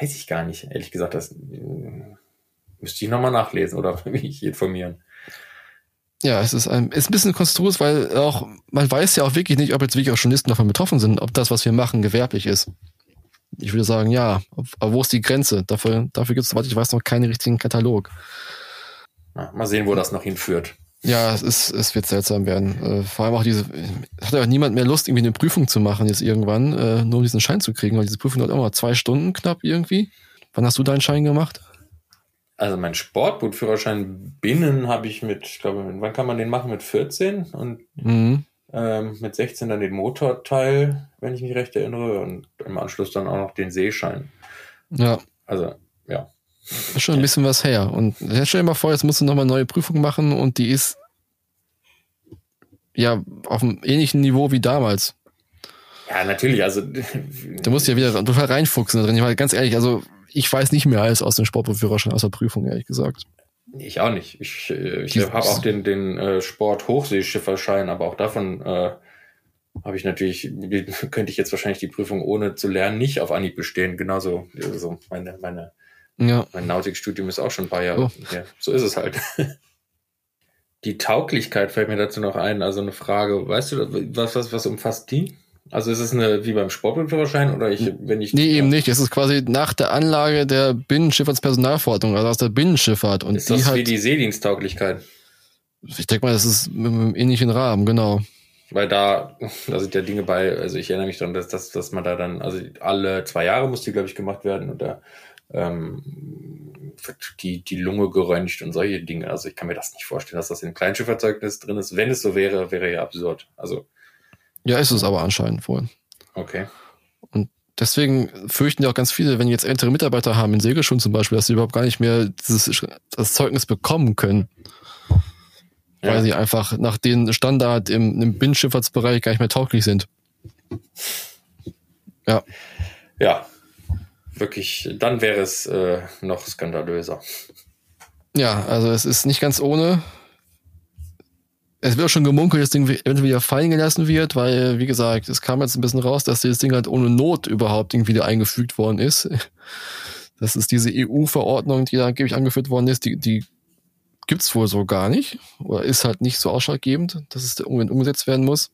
S3: weiß ich gar nicht, ehrlich gesagt, das äh, müsste ich nochmal nachlesen oder mich informieren.
S1: Ja, es ist ein, ist ein bisschen konstrus, weil auch, man weiß ja auch wirklich nicht, ob jetzt wirklich auch Journalisten davon betroffen sind, ob das, was wir machen, gewerblich ist. Ich würde sagen, ja. Aber wo ist die Grenze? Dafür, dafür gibt es, soweit ich weiß, noch keinen richtigen Katalog.
S3: Na, mal sehen, wo das noch hinführt.
S1: Ja, es ist, es wird seltsam werden. Äh, vor allem auch diese, hat ja auch niemand mehr Lust, irgendwie eine Prüfung zu machen jetzt irgendwann, äh, nur um diesen Schein zu kriegen, weil diese Prüfung dauert immer zwei Stunden knapp irgendwie. Wann hast du deinen Schein gemacht?
S3: Also mein Sportbootführerschein binnen habe ich mit, ich glaube, wann kann man den machen? Mit 14 und mhm. ähm, mit 16 dann den Motorteil, wenn ich mich recht erinnere, und im Anschluss dann auch noch den Seeschein.
S1: Ja.
S3: Also, ja.
S1: Ist schon ein bisschen was her. Und stell dir mal vor, jetzt musst du nochmal eine neue Prüfung machen und die ist ja auf einem ähnlichen Niveau wie damals.
S3: Ja, natürlich. Also
S1: du musst ja wieder total reinfuchsen da drin. Ich meine, ganz ehrlich, also ich weiß nicht mehr alles aus dem Sportführerschein, aus der Prüfung, ehrlich gesagt.
S3: Ich auch nicht. Ich, äh, ich habe auch den, den äh, Sport-Hochseeschifferschein, aber auch davon äh, habe ich natürlich, könnte ich jetzt wahrscheinlich die Prüfung ohne zu lernen nicht auf Anhieb bestehen. Genauso also meine, meine ja. Mein Nautikstudium ist auch schon ein paar Jahre oh. her. So ist es halt. Die Tauglichkeit fällt mir dazu noch ein. Also eine Frage, weißt du, was, was, was umfasst die? Also ist es eine, wie beim Sportführerschein oder ich, wenn ich.
S1: Nee, eben nicht. Es ist quasi nach der Anlage der Binnenschifffahrtspersonalverordnung, also aus der Binnenschifffahrt. Und
S3: ist das hat, wie die Seediensttauglichkeit?
S1: Ich denke mal, das ist einem ähnlichen Rahmen, genau.
S3: Weil da, da sind ja Dinge bei, also ich erinnere mich daran, dass, dass, dass man da dann, also alle zwei Jahre muss die, glaube ich, gemacht werden und da ähm, die, die Lunge geröntgt und solche Dinge. Also ich kann mir das nicht vorstellen, dass das in Kleinschifferzeugnis drin ist. Wenn es so wäre, wäre ja absurd. Also
S1: ja, ist es aber anscheinend wohl.
S3: Okay.
S1: Und deswegen fürchten ja auch ganz viele, wenn jetzt ältere Mitarbeiter haben in Segelschulen zum Beispiel, dass sie überhaupt gar nicht mehr dieses, das Zeugnis bekommen können. Ja. Weil sie einfach nach den Standard im, im Binnenschifffahrtsbereich gar nicht mehr tauglich sind.
S3: Ja. Ja. Wirklich, dann wäre es äh, noch skandalöser.
S1: Ja, also es ist nicht ganz ohne. Es wird auch schon gemunkelt, dass das Ding eventuell wieder fallen gelassen wird, weil, wie gesagt, es kam jetzt ein bisschen raus, dass das Ding halt ohne Not überhaupt irgendwie wieder eingefügt worden ist. Das ist diese EU-Verordnung, die da angeblich angeführt worden ist, die, die gibt's wohl so gar nicht oder ist halt nicht so ausschlaggebend, dass es unbedingt umgesetzt werden muss.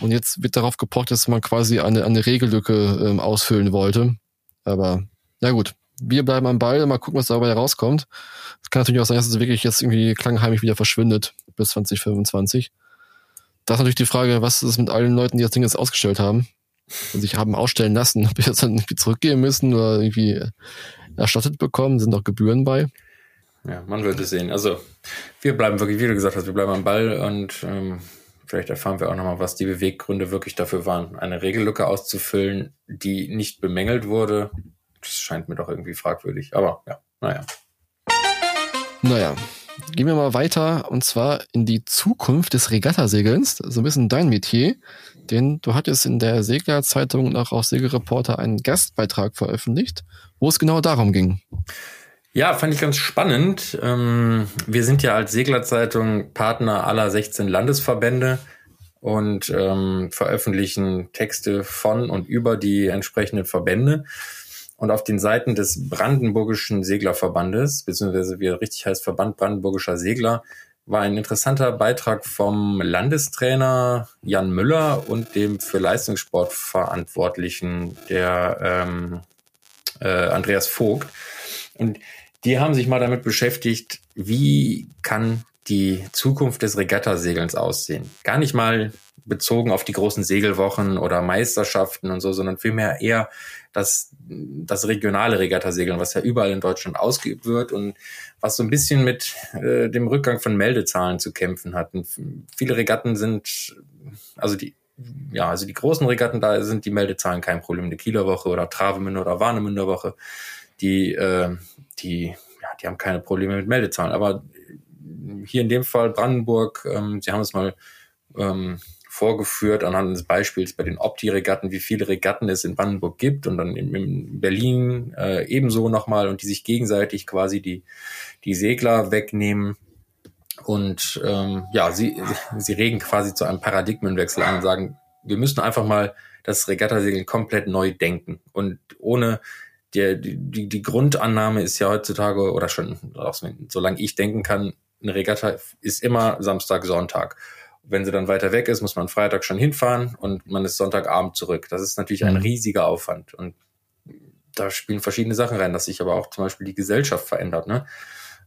S1: Und jetzt wird darauf gepocht, dass man quasi eine, eine Regellücke ähm, ausfüllen wollte. Aber na gut, wir bleiben am Ball, mal gucken, was dabei rauskommt. Es kann natürlich auch sein, dass es wirklich jetzt irgendwie klangheimlich wieder verschwindet bis 2025. Da ist natürlich die Frage, was ist mit allen Leuten, die das Ding jetzt ausgestellt haben und sich haben ausstellen lassen, ob wir jetzt dann irgendwie zurückgehen müssen oder irgendwie erstattet bekommen, sind auch Gebühren bei.
S3: Ja, man wird es sehen. Also wir bleiben wirklich, wie du gesagt hast, wir bleiben am Ball und ähm, vielleicht erfahren wir auch nochmal, was die Beweggründe wirklich dafür waren, eine Regellücke auszufüllen, die nicht bemängelt wurde. Das scheint mir doch irgendwie fragwürdig. Aber ja, naja.
S1: Naja, gehen wir mal weiter und zwar in die Zukunft des Regattasegelns. So ein bisschen dein Metier. Denn du hattest in der Seglerzeitung und auch auf Segelreporter einen Gastbeitrag veröffentlicht, wo es genau darum ging.
S3: Ja, fand ich ganz spannend. Ähm, wir sind ja als Seglerzeitung Partner aller 16 Landesverbände und ähm, veröffentlichen Texte von und über die entsprechenden Verbände. Und auf den Seiten des Brandenburgischen Seglerverbandes, beziehungsweise wie er richtig heißt, Verband Brandenburgischer Segler, war ein interessanter Beitrag vom Landestrainer Jan Müller und dem für Leistungssport Verantwortlichen, der ähm, äh, Andreas Vogt. Und die haben sich mal damit beschäftigt, wie kann die Zukunft des Regattasegelns aussehen. Gar nicht mal bezogen auf die großen Segelwochen oder Meisterschaften und so, sondern vielmehr eher das, das regionale Regattasegeln, was ja überall in Deutschland ausgeübt wird und was so ein bisschen mit äh, dem Rückgang von Meldezahlen zu kämpfen hat. Und viele Regatten sind, also die, ja, also die großen Regatten, da sind die Meldezahlen kein Problem. Die Kieler Woche oder Travemünde oder Warnemünder Woche die, äh, die, ja, die haben keine Probleme mit Meldezahlen. Aber hier in dem Fall Brandenburg, ähm, sie haben es mal ähm, vorgeführt anhand des Beispiels bei den Opti-Regatten, wie viele Regatten es in Brandenburg gibt und dann in, in Berlin äh, ebenso nochmal und die sich gegenseitig quasi die, die Segler wegnehmen. Und ähm, ja, sie, sie regen quasi zu einem Paradigmenwechsel an und sagen, wir müssen einfach mal das Regattasegeln komplett neu denken und ohne die, die, die Grundannahme ist ja heutzutage oder schon, solange ich denken kann, eine Regatta ist immer Samstag, Sonntag. Wenn sie dann weiter weg ist, muss man Freitag schon hinfahren und man ist Sonntagabend zurück. Das ist natürlich ein mhm. riesiger Aufwand und da spielen verschiedene Sachen rein, dass sich aber auch zum Beispiel die Gesellschaft verändert. Ne?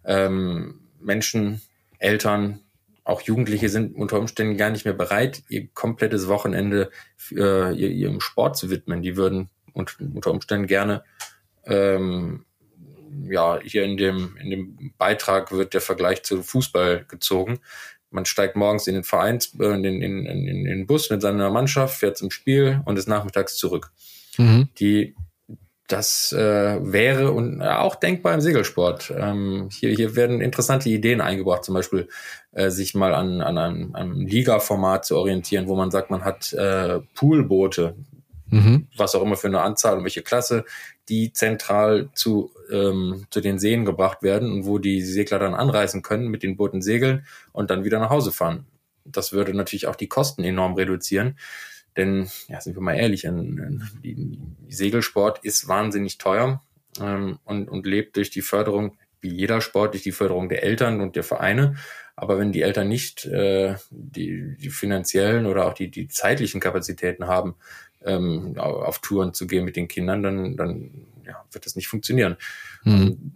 S3: Ähm, Menschen, Eltern, auch Jugendliche sind unter Umständen gar nicht mehr bereit, ihr komplettes Wochenende für, äh, ihrem Sport zu widmen. Die würden unter Umständen gerne ähm, ja, hier in dem, in dem Beitrag wird der Vergleich zu Fußball gezogen. Man steigt morgens in den Vereins, äh, in, den, in, in, in den Bus mit seiner Mannschaft, fährt zum Spiel und ist nachmittags zurück. Mhm. Die, das äh, wäre und auch denkbar im Segelsport. Ähm, hier, hier werden interessante Ideen eingebracht, zum Beispiel äh, sich mal an, an einem, einem Liga-Format zu orientieren, wo man sagt, man hat äh, Poolboote, mhm. was auch immer für eine Anzahl und welche Klasse, die zentral zu, ähm, zu den Seen gebracht werden und wo die Segler dann anreisen können, mit den Booten segeln und dann wieder nach Hause fahren. Das würde natürlich auch die Kosten enorm reduzieren. Denn, ja, sind wir mal ehrlich, ein, ein, Segelsport ist wahnsinnig teuer ähm, und, und lebt durch die Förderung, wie jeder Sport, durch die Förderung der Eltern und der Vereine. Aber wenn die Eltern nicht äh, die, die finanziellen oder auch die, die zeitlichen Kapazitäten haben, ähm, auf Touren zu gehen mit den Kindern, dann, dann ja, wird das nicht funktionieren. Mhm.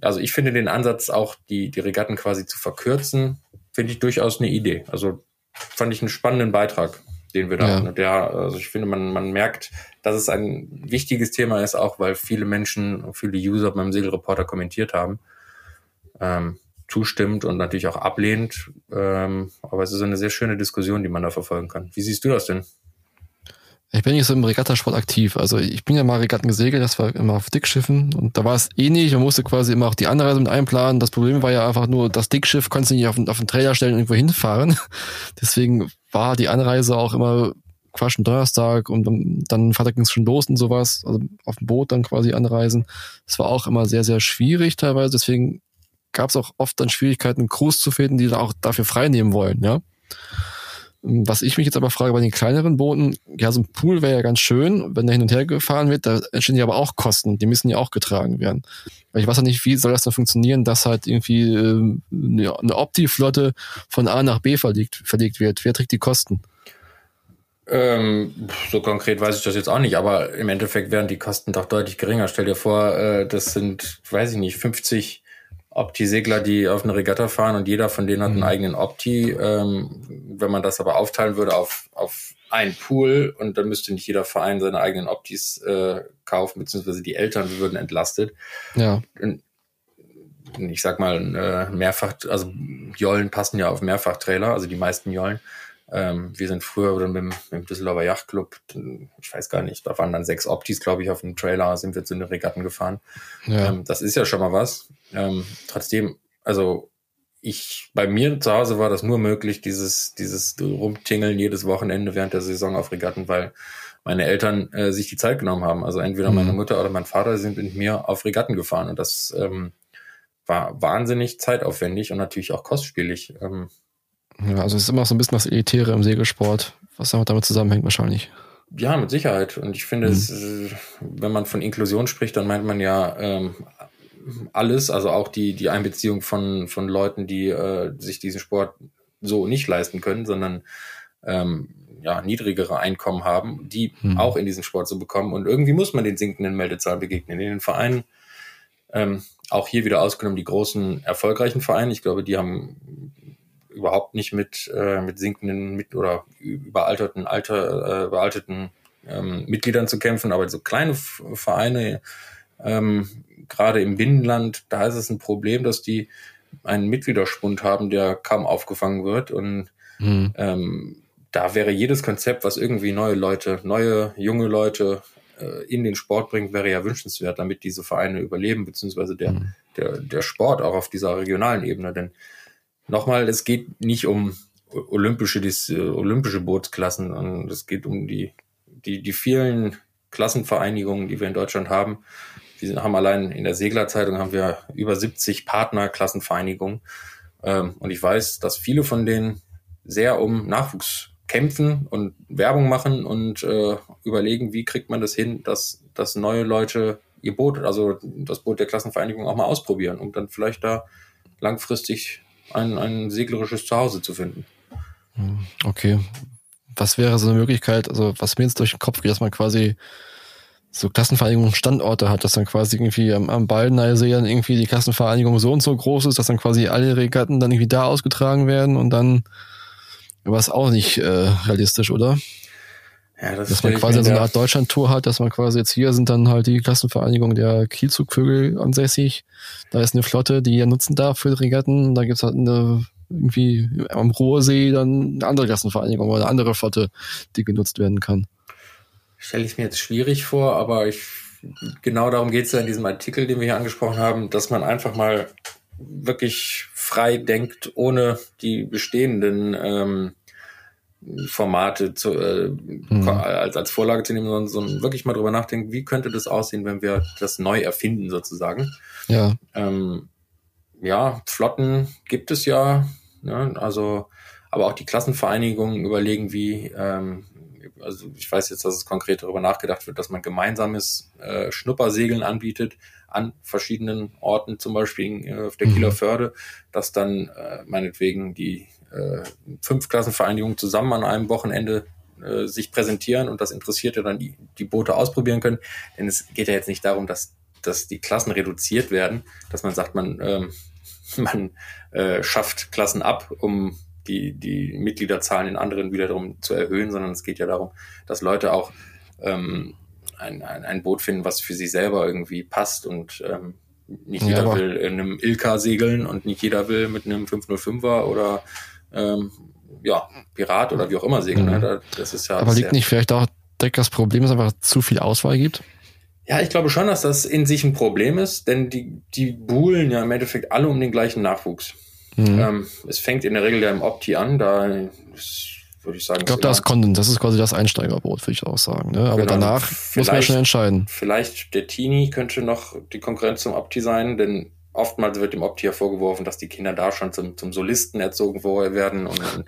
S3: Also ich finde den Ansatz auch, die, die Regatten quasi zu verkürzen, finde ich durchaus eine Idee. Also fand ich einen spannenden Beitrag, den wir da ja. hatten. Und der, also ich finde, man, man merkt, dass es ein wichtiges Thema ist, auch weil viele Menschen, viele User beim Segelreporter kommentiert haben. Ähm, zustimmt und natürlich auch ablehnt. Ähm, aber es ist eine sehr schöne Diskussion, die man da verfolgen kann. Wie siehst du das denn?
S1: Ich bin nicht so im Regattasport aktiv. Also ich bin ja mal Regatten gesegelt, das war immer auf Dickschiffen und da war es eh nicht. Man musste quasi immer auch die Anreise mit einplanen. Das Problem war ja einfach nur, das Dickschiff konntest du nicht auf den, auf den Trailer stellen und irgendwo hinfahren. Deswegen war die Anreise auch immer quasi Donnerstag und dann, dann Freitag ging es schon los und sowas. Also auf dem Boot dann quasi anreisen. Das war auch immer sehr, sehr schwierig teilweise. Deswegen gab es auch oft dann Schwierigkeiten, Crews zu finden, die dann auch dafür frei nehmen wollen, ja. Was ich mich jetzt aber frage bei den kleineren Booten, ja, so ein Pool wäre ja ganz schön, wenn der hin und her gefahren wird, da entstehen ja aber auch Kosten, die müssen ja auch getragen werden. Weil ich weiß ja nicht, wie soll das dann funktionieren, dass halt irgendwie äh, eine Opti-Flotte von A nach B verlegt, verlegt wird. Wer trägt die Kosten?
S3: Ähm, so konkret weiß ich das jetzt auch nicht, aber im Endeffekt wären die Kosten doch deutlich geringer. Stell dir vor, äh, das sind, weiß ich nicht, 50 Opti-Segler, die auf eine Regatta fahren und jeder von denen hat einen mhm. eigenen Opti. Ähm, wenn man das aber aufteilen würde auf, auf einen Pool und dann müsste nicht jeder Verein seine eigenen Optis äh, kaufen, beziehungsweise die Eltern würden entlastet.
S1: Ja.
S3: Ich sag mal, äh, mehrfach, also Jollen passen ja auf Mehrfachtrailer, also die meisten Jollen. Ähm, wir sind früher mit, mit dem Düsseldorfer Yachtclub, ich weiß gar nicht, da waren dann sechs Optis, glaube ich, auf dem Trailer, sind wir zu den Regatten gefahren. Ja. Ähm, das ist ja schon mal was. Ähm, trotzdem, also ich, bei mir zu Hause war das nur möglich, dieses, dieses Rumtingeln jedes Wochenende während der Saison auf Regatten, weil meine Eltern äh, sich die Zeit genommen haben. Also entweder mhm. meine Mutter oder mein Vater sind mit mir auf Regatten gefahren und das ähm, war wahnsinnig zeitaufwendig und natürlich auch kostspielig. Ähm,
S1: ja, also es ist immer so ein bisschen das Elitäre im Segelsport, was damit zusammenhängt wahrscheinlich.
S3: Ja, mit Sicherheit. Und ich finde, mhm. es, wenn man von Inklusion spricht, dann meint man ja ähm, alles, also auch die, die Einbeziehung von, von Leuten, die äh, sich diesen Sport so nicht leisten können, sondern ähm, ja, niedrigere Einkommen haben, die mhm. auch in diesen Sport so bekommen. Und irgendwie muss man den sinkenden Meldezahlen begegnen. In den Vereinen, ähm, auch hier wieder ausgenommen die großen erfolgreichen Vereine, ich glaube, die haben überhaupt nicht mit, äh, mit sinkenden mit oder überalterten, alter, äh, überalterten ähm, Mitgliedern zu kämpfen, aber so kleine Vereine, ähm, gerade im Binnenland, da ist es ein Problem, dass die einen Mitgliederspund haben, der kaum aufgefangen wird. Und mhm. ähm, da wäre jedes Konzept, was irgendwie neue Leute, neue, junge Leute äh, in den Sport bringt, wäre ja wünschenswert, damit diese Vereine überleben, beziehungsweise der, mhm. der, der Sport auch auf dieser regionalen Ebene. Denn nochmal, es geht nicht um olympische, dis, olympische Bootsklassen, und es geht um die, die, die vielen Klassenvereinigungen, die wir in Deutschland haben. Wir haben allein in der Seglerzeitung haben wir über 70 Partnerklassenvereinigungen. Ähm, und ich weiß, dass viele von denen sehr um Nachwuchs kämpfen und Werbung machen und äh, überlegen, wie kriegt man das hin, dass, dass neue Leute ihr Boot, also das Boot der Klassenvereinigung auch mal ausprobieren, um dann vielleicht da langfristig ein, ein seglerisches Zuhause zu finden.
S1: Hm, okay. Was wäre so eine Möglichkeit, also was mir jetzt durch den Kopf geht, dass man quasi so Klassenvereinigungen Standorte hat, dass dann quasi irgendwie am, am Baldeneysee dann irgendwie die Klassenvereinigung so und so groß ist, dass dann quasi alle Regatten dann irgendwie da ausgetragen werden und dann war es auch nicht äh, realistisch, oder? Ja, das dass man quasi so eine Art Deutschland-Tour hat, dass man quasi jetzt hier sind dann halt die Klassenvereinigung der Kielzugvögel ansässig. Da ist eine Flotte, die ihr nutzen darf für Regatten. Da gibt's halt eine irgendwie am Ruhrsee dann eine andere Klassenvereinigung oder eine andere Flotte, die genutzt werden kann.
S3: Stelle ich mir jetzt schwierig vor, aber ich genau darum geht's ja in diesem Artikel, den wir hier angesprochen haben, dass man einfach mal wirklich frei denkt, ohne die bestehenden ähm, Formate zu, äh, mhm. als, als Vorlage zu nehmen, sondern, sondern wirklich mal drüber nachdenken, wie könnte das aussehen, wenn wir das neu erfinden, sozusagen.
S1: Ja.
S3: Ähm, ja, Flotten gibt es ja, ne? also, aber auch die Klassenvereinigungen überlegen, wie, ähm, also ich weiß jetzt, dass es konkret darüber nachgedacht wird, dass man gemeinsames äh, Schnuppersegeln anbietet an verschiedenen Orten, zum Beispiel äh, auf der Kieler mhm. Förde, dass dann äh, meinetwegen die äh, fünf Klassenvereinigungen zusammen an einem Wochenende äh, sich präsentieren und das Interessierte dann die, die Boote ausprobieren können. Denn es geht ja jetzt nicht darum, dass, dass die Klassen reduziert werden, dass man sagt, man, ähm, man äh, schafft Klassen ab, um die, die Mitgliederzahlen in anderen wiederum zu erhöhen, sondern es geht ja darum, dass Leute auch ähm, ein, ein, ein Boot finden, was für sie selber irgendwie passt und ähm, nicht jeder ja, will in einem Ilka segeln und nicht jeder will mit einem 505er oder ähm, ja, Pirat oder wie auch immer segeln. Ne? Mhm.
S1: Das ist ja aber liegt nicht vielleicht auch Deck das Problem, dass es einfach zu viel Auswahl gibt?
S3: Ja, ich glaube schon, dass das in sich ein Problem ist, denn die, die buhlen ja im Endeffekt alle um den gleichen Nachwuchs. Mhm. Ähm, es fängt in der Regel ja im Opti an, da ist, würde ich sagen.
S1: Ich glaube, da ist Content, das ist quasi das Einsteigerbrot, würde ich auch sagen. Ne? Aber genau. danach muss man schon entscheiden.
S3: Vielleicht der Teenie könnte noch die Konkurrenz zum Opti sein, denn oftmals wird dem Opti ja vorgeworfen, dass die Kinder da schon zum, zum Solisten erzogen werden und,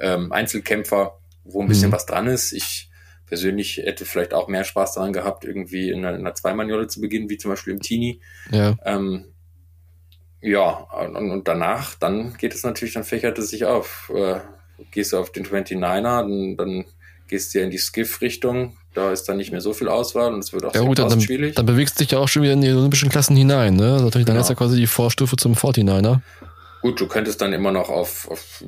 S3: ähm, Einzelkämpfer, wo ein bisschen mhm. was dran ist. Ich persönlich hätte vielleicht auch mehr Spaß daran gehabt, irgendwie in einer, einer Zweimann-Jolle zu beginnen, wie zum Beispiel im Teenie.
S1: Ja.
S3: Ähm, ja, und, und, danach, dann geht es natürlich, dann fächert es sich auf. Äh, gehst du auf den 29er, dann, dann gehst du ja in die Skiff-Richtung, da ist dann nicht mehr so viel Auswahl und es wird auch
S1: ja, gut, dann, schwierig. Dann bewegst du dich ja auch schon wieder in die olympischen Klassen hinein, ne? Also dann genau. ist ja quasi die Vorstufe zum 49er.
S3: Gut, du könntest dann immer noch auf, auf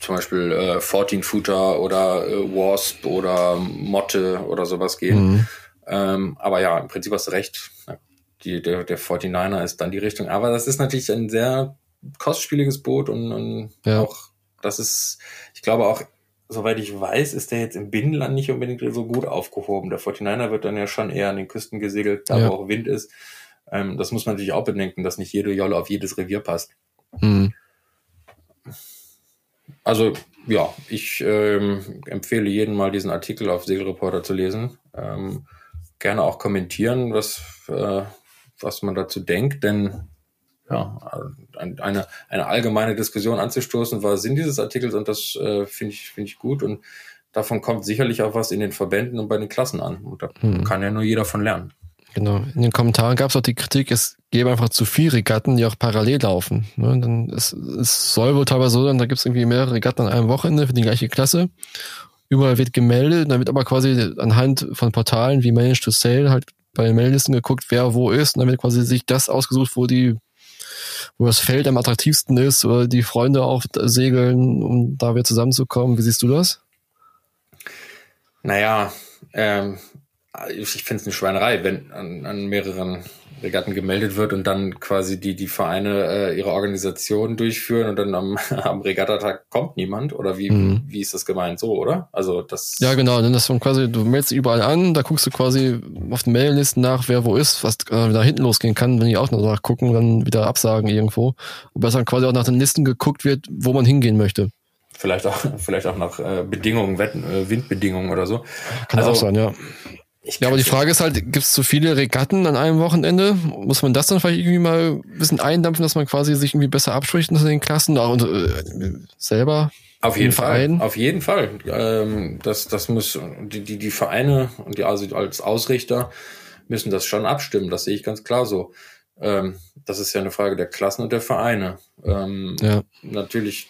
S3: zum Beispiel äh, 14 Footer oder äh, Wasp oder Motte oder sowas gehen. Mhm. Ähm, aber ja, im Prinzip hast du recht. Die, der, der 49er ist dann die Richtung. Aber das ist natürlich ein sehr kostspieliges Boot und, und ja. auch, das ist, ich glaube auch, soweit ich weiß, ist der jetzt im Binnenland nicht unbedingt so gut aufgehoben. Der 49er wird dann ja schon eher an den Küsten gesegelt, da ja. wo auch Wind ist. Ähm, das muss man natürlich auch bedenken, dass nicht jede Jolle auf jedes Revier passt. Mhm. Also ja, ich ähm, empfehle jedem mal diesen Artikel auf Segelreporter zu lesen. Ähm, gerne auch kommentieren, was, äh, was man dazu denkt, denn ja, eine, eine allgemeine Diskussion anzustoßen war Sinn dieses Artikels und das äh, finde ich, finde ich gut und davon kommt sicherlich auch was in den Verbänden und bei den Klassen an und da hm. kann ja nur jeder von lernen.
S1: Genau. In den Kommentaren gab es auch die Kritik, es gäbe einfach zu viele Regatten, die auch parallel laufen. Ne? Dann es, es soll wohl teilweise so sein, da gibt es irgendwie mehrere Regatten an einem Wochenende für die gleiche Klasse. Überall wird gemeldet, dann wird aber quasi anhand von Portalen wie Manage to Sale halt bei den Meldlisten geguckt, wer wo ist, und dann wird quasi sich das ausgesucht, wo die, wo das Feld am attraktivsten ist, oder die Freunde auch segeln, um da wieder zusammenzukommen. Wie siehst du das?
S3: Naja, ähm, ich finde es eine Schweinerei, wenn an, an mehreren Regatten gemeldet wird und dann quasi die, die Vereine äh, ihre Organisation durchführen und dann am, am Regattatag kommt niemand oder wie, mhm. wie ist das gemeint so, oder? Also das.
S1: Ja, genau, dann das von quasi, du meldest überall an, da guckst du quasi auf den Mailinglisten nach, wer wo ist, was äh, da hinten losgehen kann, wenn die auch noch nachgucken, dann wieder absagen irgendwo. Und dass dann quasi auch nach den Listen geguckt wird, wo man hingehen möchte.
S3: Vielleicht auch, vielleicht auch nach äh, Bedingungen, Wetten, äh, Windbedingungen oder so.
S1: Kann also, auch sein, ja. Ja, aber die Frage ist halt, gibt es zu viele Regatten an einem Wochenende? Muss man das dann vielleicht irgendwie mal ein bisschen eindampfen, dass man quasi sich irgendwie besser abspricht unter den Klassen und äh, selber?
S3: Auf jeden Fall. Auf jeden Fall. Ähm, das, das muss die, die, die Vereine und die also als Ausrichter müssen das schon abstimmen. Das sehe ich ganz klar so. Ähm, das ist ja eine Frage der Klassen und der Vereine. Ähm, ja. Natürlich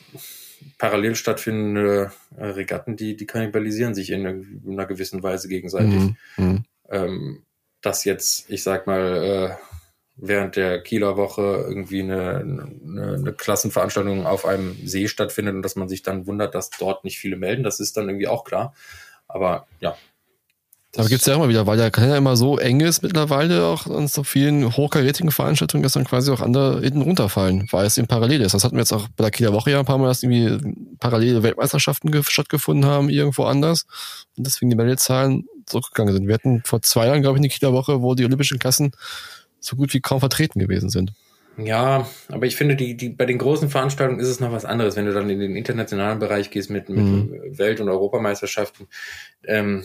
S3: parallel stattfindende äh, Regatten, die, die kannibalisieren sich in, in einer gewissen Weise gegenseitig. Mhm. mhm. Ähm, dass jetzt, ich sag mal, äh, während der Kieler Woche irgendwie eine, eine, eine Klassenveranstaltung auf einem See stattfindet und dass man sich dann wundert, dass dort nicht viele melden, das ist dann irgendwie auch klar. Aber ja,
S1: Aber gibt's ja immer wieder, weil der Kalender immer so eng ist mittlerweile auch an so vielen hochkarätigen Veranstaltungen, dass dann quasi auch andere hinten runterfallen, weil es eben parallel ist. Das hatten wir jetzt auch bei der Kieler Woche ja ein paar Mal, dass irgendwie parallele Weltmeisterschaften stattgefunden haben, irgendwo anders. Und deswegen die Meldezahlen zurückgegangen sind. Wir hatten vor zwei Jahren, glaube ich, eine Kieler Woche, wo die olympischen Klassen so gut wie kaum vertreten gewesen sind.
S3: Ja, aber ich finde, die, die, bei den großen Veranstaltungen ist es noch was anderes. Wenn du dann in den internationalen Bereich gehst mit, mit mhm. Welt- und Europameisterschaften, ähm,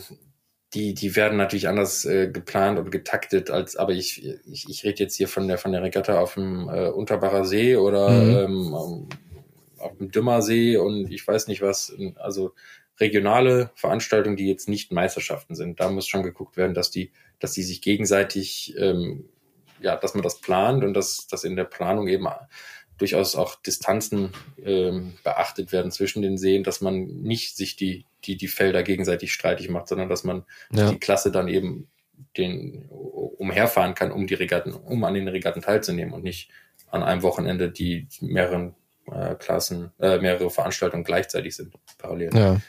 S3: die, die werden natürlich anders äh, geplant und getaktet als, aber ich, ich, ich rede jetzt hier von der von der Regatta auf dem äh, Unterbacher See oder mhm. ähm, auf dem Dümmersee und ich weiß nicht was, also regionale Veranstaltungen, die jetzt nicht Meisterschaften sind. Da muss schon geguckt werden, dass die, dass die sich gegenseitig, ähm, ja, dass man das plant und dass, dass in der Planung eben durchaus auch Distanzen ähm, beachtet werden zwischen den Seen, dass man nicht sich die, die, die Felder gegenseitig streitig macht, sondern dass man ja. die Klasse dann eben den umherfahren kann, um die Regatten, um an den Regatten teilzunehmen und nicht an einem Wochenende die mehreren äh, Klassen, äh, mehrere Veranstaltungen gleichzeitig sind, parallel. Ja.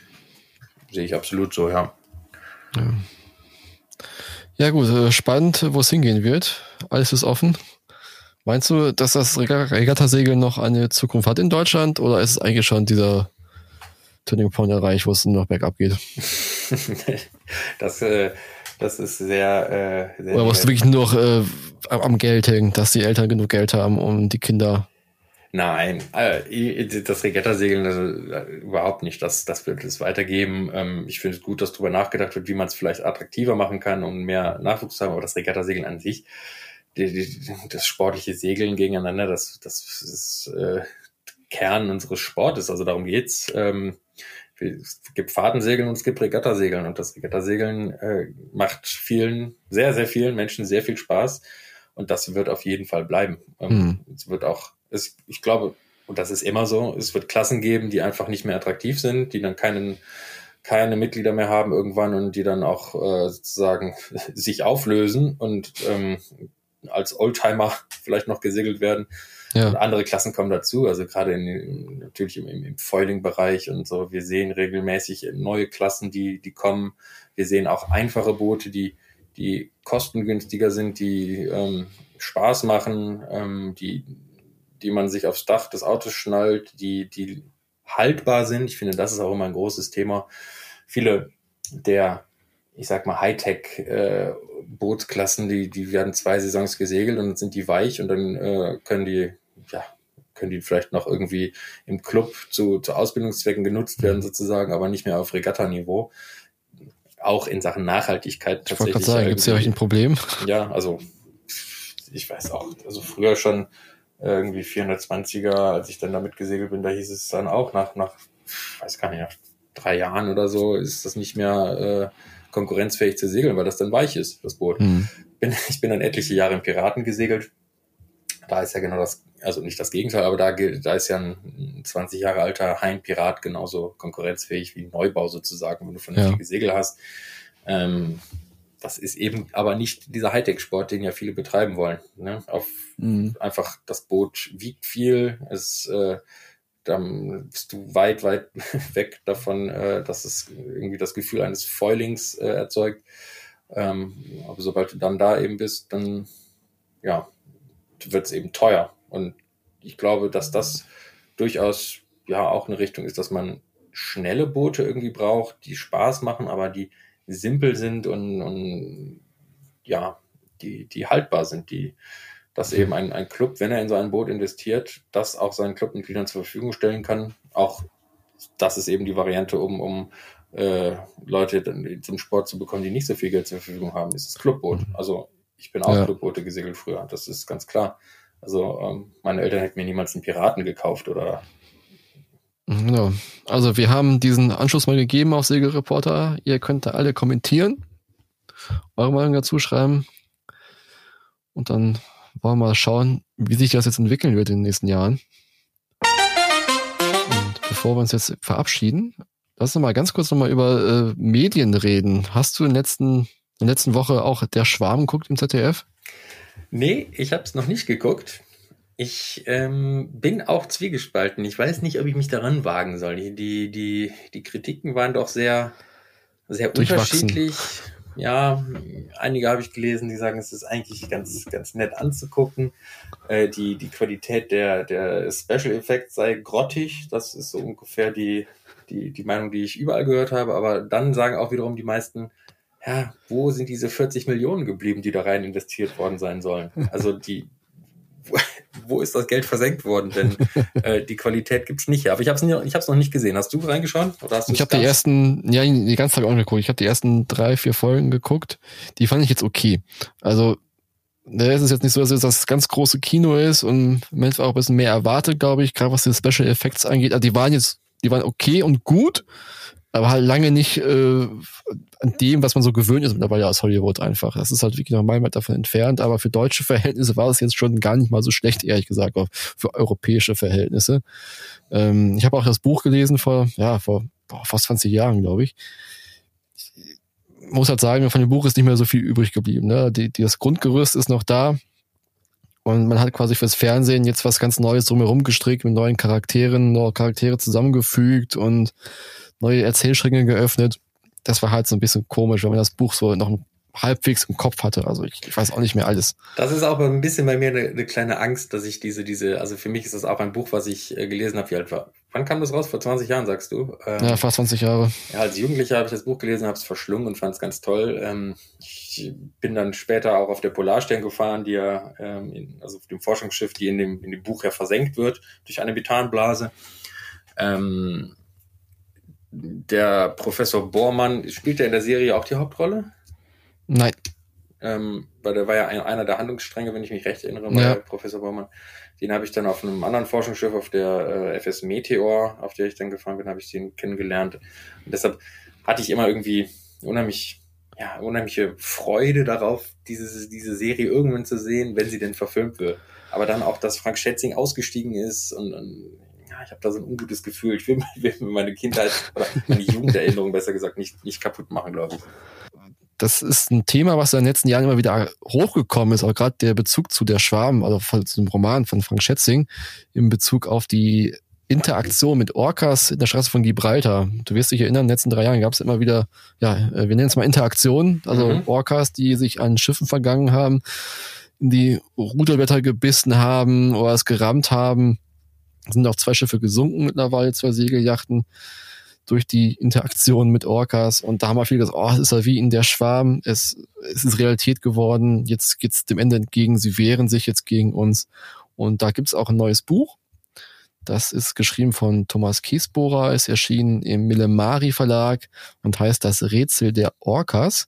S3: Sehe ich absolut so, ja.
S1: Ja, ja gut, äh, spannend, wo es hingehen wird. Alles ist offen. Meinst du, dass das Regattasegeln noch eine Zukunft hat in Deutschland oder ist es eigentlich schon dieser Turning Point erreicht, wo es nur noch bergab geht.
S3: das, äh, das ist sehr, äh, sehr
S1: Oder was du wirklich nur noch äh, am Geld hängt, dass die Eltern genug Geld haben, um die Kinder
S3: Nein, äh, das Regattasegeln also, äh, überhaupt nicht. Das, das wird es weitergeben. Ähm, ich finde es gut, dass darüber nachgedacht wird, wie man es vielleicht attraktiver machen kann, um mehr Nachwuchs zu haben. Aber das Regattasegeln an sich, die, die, das sportliche Segeln gegeneinander, das, das ist äh, Kern unseres Sportes. Also darum geht's. Ähm, es gibt Fahrtensegeln und es gibt Regattasegeln. Und das Regattasegeln äh, macht vielen, sehr, sehr vielen Menschen sehr viel Spaß. Und das wird auf jeden Fall bleiben. Ähm, mhm. Es wird auch es, ich glaube, und das ist immer so, es wird Klassen geben, die einfach nicht mehr attraktiv sind, die dann keinen, keine Mitglieder mehr haben irgendwann und die dann auch äh, sozusagen sich auflösen und ähm, als Oldtimer vielleicht noch gesegelt werden. Ja. Und andere Klassen kommen dazu, also gerade in, natürlich im, im Foiling-Bereich und so. Wir sehen regelmäßig neue Klassen, die, die kommen. Wir sehen auch einfache Boote, die, die kostengünstiger sind, die ähm, Spaß machen, ähm, die die man sich aufs Dach des Autos schnallt, die, die haltbar sind. Ich finde, das ist auch immer ein großes Thema. Viele der, ich sag mal, Hightech äh, Bootsklassen, die, die werden zwei Saisons gesegelt und dann sind die weich und dann äh, können die, können die vielleicht noch irgendwie im Club zu, zu Ausbildungszwecken genutzt werden, sozusagen, aber nicht mehr auf Regatta-Niveau. Auch in Sachen Nachhaltigkeit
S1: tatsächlich. Ich wollte gerade sagen, gibt es ja euch ein Problem?
S3: Ja, also ich weiß auch, also früher schon irgendwie 420er, als ich dann damit gesegelt bin, da hieß es dann auch nach, nach, weiß gar nicht, nach drei Jahren oder so ist das nicht mehr äh, konkurrenzfähig zu segeln, weil das dann weich ist, das Boot. Mhm. Bin, ich bin dann etliche Jahre im Piraten gesegelt. Da ist ja genau das, also nicht das Gegenteil, aber da, da ist ja ein 20 Jahre alter Hain-Pirat genauso konkurrenzfähig wie ein Neubau sozusagen, wenn du vernünftige ja. Segel hast. Ähm, das ist eben aber nicht dieser Hightech-Sport, den ja viele betreiben wollen. Ne? Auf mhm. einfach das Boot wiegt viel, es äh, dann bist du weit, weit weg davon, äh, dass es irgendwie das Gefühl eines Foilings äh, erzeugt. Ähm, aber sobald du dann da eben bist, dann ja, wird es eben teuer. Und ich glaube, dass das durchaus ja auch eine Richtung ist, dass man schnelle Boote irgendwie braucht, die Spaß machen, aber die simpel sind und, und ja, die, die haltbar sind, die, dass eben ein, ein Club, wenn er in so ein Boot investiert, das auch seinen Clubmitgliedern zur Verfügung stellen kann. Auch das ist eben die Variante, um, um äh, Leute zum Sport zu bekommen, die nicht so viel Geld zur Verfügung haben, ist das Clubboot. Mhm. Also ich bin auch ja. Clubboote gesegelt früher, das ist ganz klar. Also ähm, meine Eltern hätten mir niemals einen Piraten gekauft oder
S1: Genau. Also wir haben diesen Anschluss mal gegeben auf Segelreporter. Ihr könnt da alle kommentieren, eure Meinung dazu schreiben. Und dann wollen wir mal schauen, wie sich das jetzt entwickeln wird in den nächsten Jahren. Und bevor wir uns jetzt verabschieden, lass uns mal ganz kurz nochmal über äh, Medien reden. Hast du in, letzten, in der letzten Woche auch Der Schwarm geguckt im ZDF?
S3: Nee, ich habe es noch nicht geguckt. Ich ähm, bin auch zwiegespalten. Ich weiß nicht, ob ich mich daran wagen soll. Die, die, die, die Kritiken waren doch sehr, sehr unterschiedlich. Ja, einige habe ich gelesen, die sagen, es ist eigentlich ganz, ganz nett anzugucken. Äh, die, die Qualität der, der Special Effects sei grottig. Das ist so ungefähr die, die, die Meinung, die ich überall gehört habe. Aber dann sagen auch wiederum die meisten, ja, wo sind diese 40 Millionen geblieben, die da rein investiert worden sein sollen? Also die, wo ist das Geld versenkt worden? Denn äh, die Qualität gibt's nicht. Aber ich habe es ich hab's noch nicht gesehen. Hast du reingeschaut?
S1: Oder hast ich habe die ersten, ja, die ganze Zeit auch geguckt. Ich habe die ersten drei, vier Folgen geguckt. Die fand ich jetzt okay. Also ne, es ist jetzt nicht so, dass es das ganz große Kino ist und man auch ein bisschen mehr erwartet, glaube ich, gerade was die Special Effects angeht. Also die waren jetzt, die waren okay und gut, aber halt lange nicht äh, an dem, was man so gewöhnt ist mittlerweile aus Hollywood einfach. Das ist halt wirklich noch meilenweit davon entfernt, aber für deutsche Verhältnisse war es jetzt schon gar nicht mal so schlecht, ehrlich gesagt, auch für europäische Verhältnisse. Ähm, ich habe auch das Buch gelesen vor, ja, vor boah, fast 20 Jahren, glaube ich. ich. Muss halt sagen, von dem Buch ist nicht mehr so viel übrig geblieben. Ne? Die, die, das Grundgerüst ist noch da, und man hat quasi fürs Fernsehen jetzt was ganz Neues drumherum gestrickt, mit neuen Charakteren, neue Charaktere zusammengefügt und neue Erzählstränge geöffnet. Das war halt so ein bisschen komisch, wenn man das Buch so noch halbwegs im Kopf hatte. Also ich, ich weiß auch nicht mehr alles.
S3: Das ist auch ein bisschen bei mir eine, eine, kleine Angst, dass ich diese, diese, also für mich ist das auch ein Buch, was ich äh, gelesen habe, wie alt war, wann kam das raus? Vor 20 Jahren, sagst du?
S1: Ähm, ja, fast 20 Jahre.
S3: Ja, als Jugendlicher habe ich das Buch gelesen, habe es verschlungen und fand es ganz toll. Ähm, ich bin dann später auch auf der Polarstern gefahren, die ja, ähm, in, also auf dem Forschungsschiff, die in dem, in dem Buch ja versenkt wird durch eine Methanblase. Ähm, der Professor Bormann, spielt er in der Serie auch die Hauptrolle?
S1: Nein.
S3: Ähm, weil der war ja ein, einer der Handlungsstränge, wenn ich mich recht erinnere, ja. Professor Bormann. Den habe ich dann auf einem anderen Forschungsschiff, auf der äh, FS Meteor, auf der ich dann gefahren bin, habe ich den kennengelernt. Und deshalb hatte ich immer irgendwie unheimlich, ja, unheimliche Freude darauf, diese, diese Serie irgendwann zu sehen, wenn sie denn verfilmt wird. Aber dann auch, dass Frank Schätzing ausgestiegen ist und, und ja, ich habe da so ein ungutes Gefühl. Ich will, will meine Kindheit oder meine Jugenderinnerung besser gesagt nicht, nicht kaputt machen, glaube ich.
S1: Das ist ein Thema, was in den letzten Jahren immer wieder hochgekommen ist, auch gerade der Bezug zu der Schwarm, also zu dem Roman von Frank Schätzing, in Bezug auf die Interaktion mit Orcas in der Straße von Gibraltar. Du wirst dich erinnern, in den letzten drei Jahren gab es immer wieder, ja, äh, wir nennen es mal Interaktion, also mhm. Orcas, die sich an Schiffen vergangen haben, in die Ruderblätter gebissen haben oder es gerammt haben sind auch zwei Schiffe gesunken mittlerweile, zwei Segeljachten durch die Interaktion mit Orcas. Und da haben wir viel gesagt, oh, es ist ja wie in der Schwarm, es, es ist Realität geworden, jetzt geht's dem Ende entgegen, sie wehren sich jetzt gegen uns. Und da gibt's auch ein neues Buch. Das ist geschrieben von Thomas Kiesbohrer, ist erschienen im Millemari Verlag und heißt Das Rätsel der Orcas.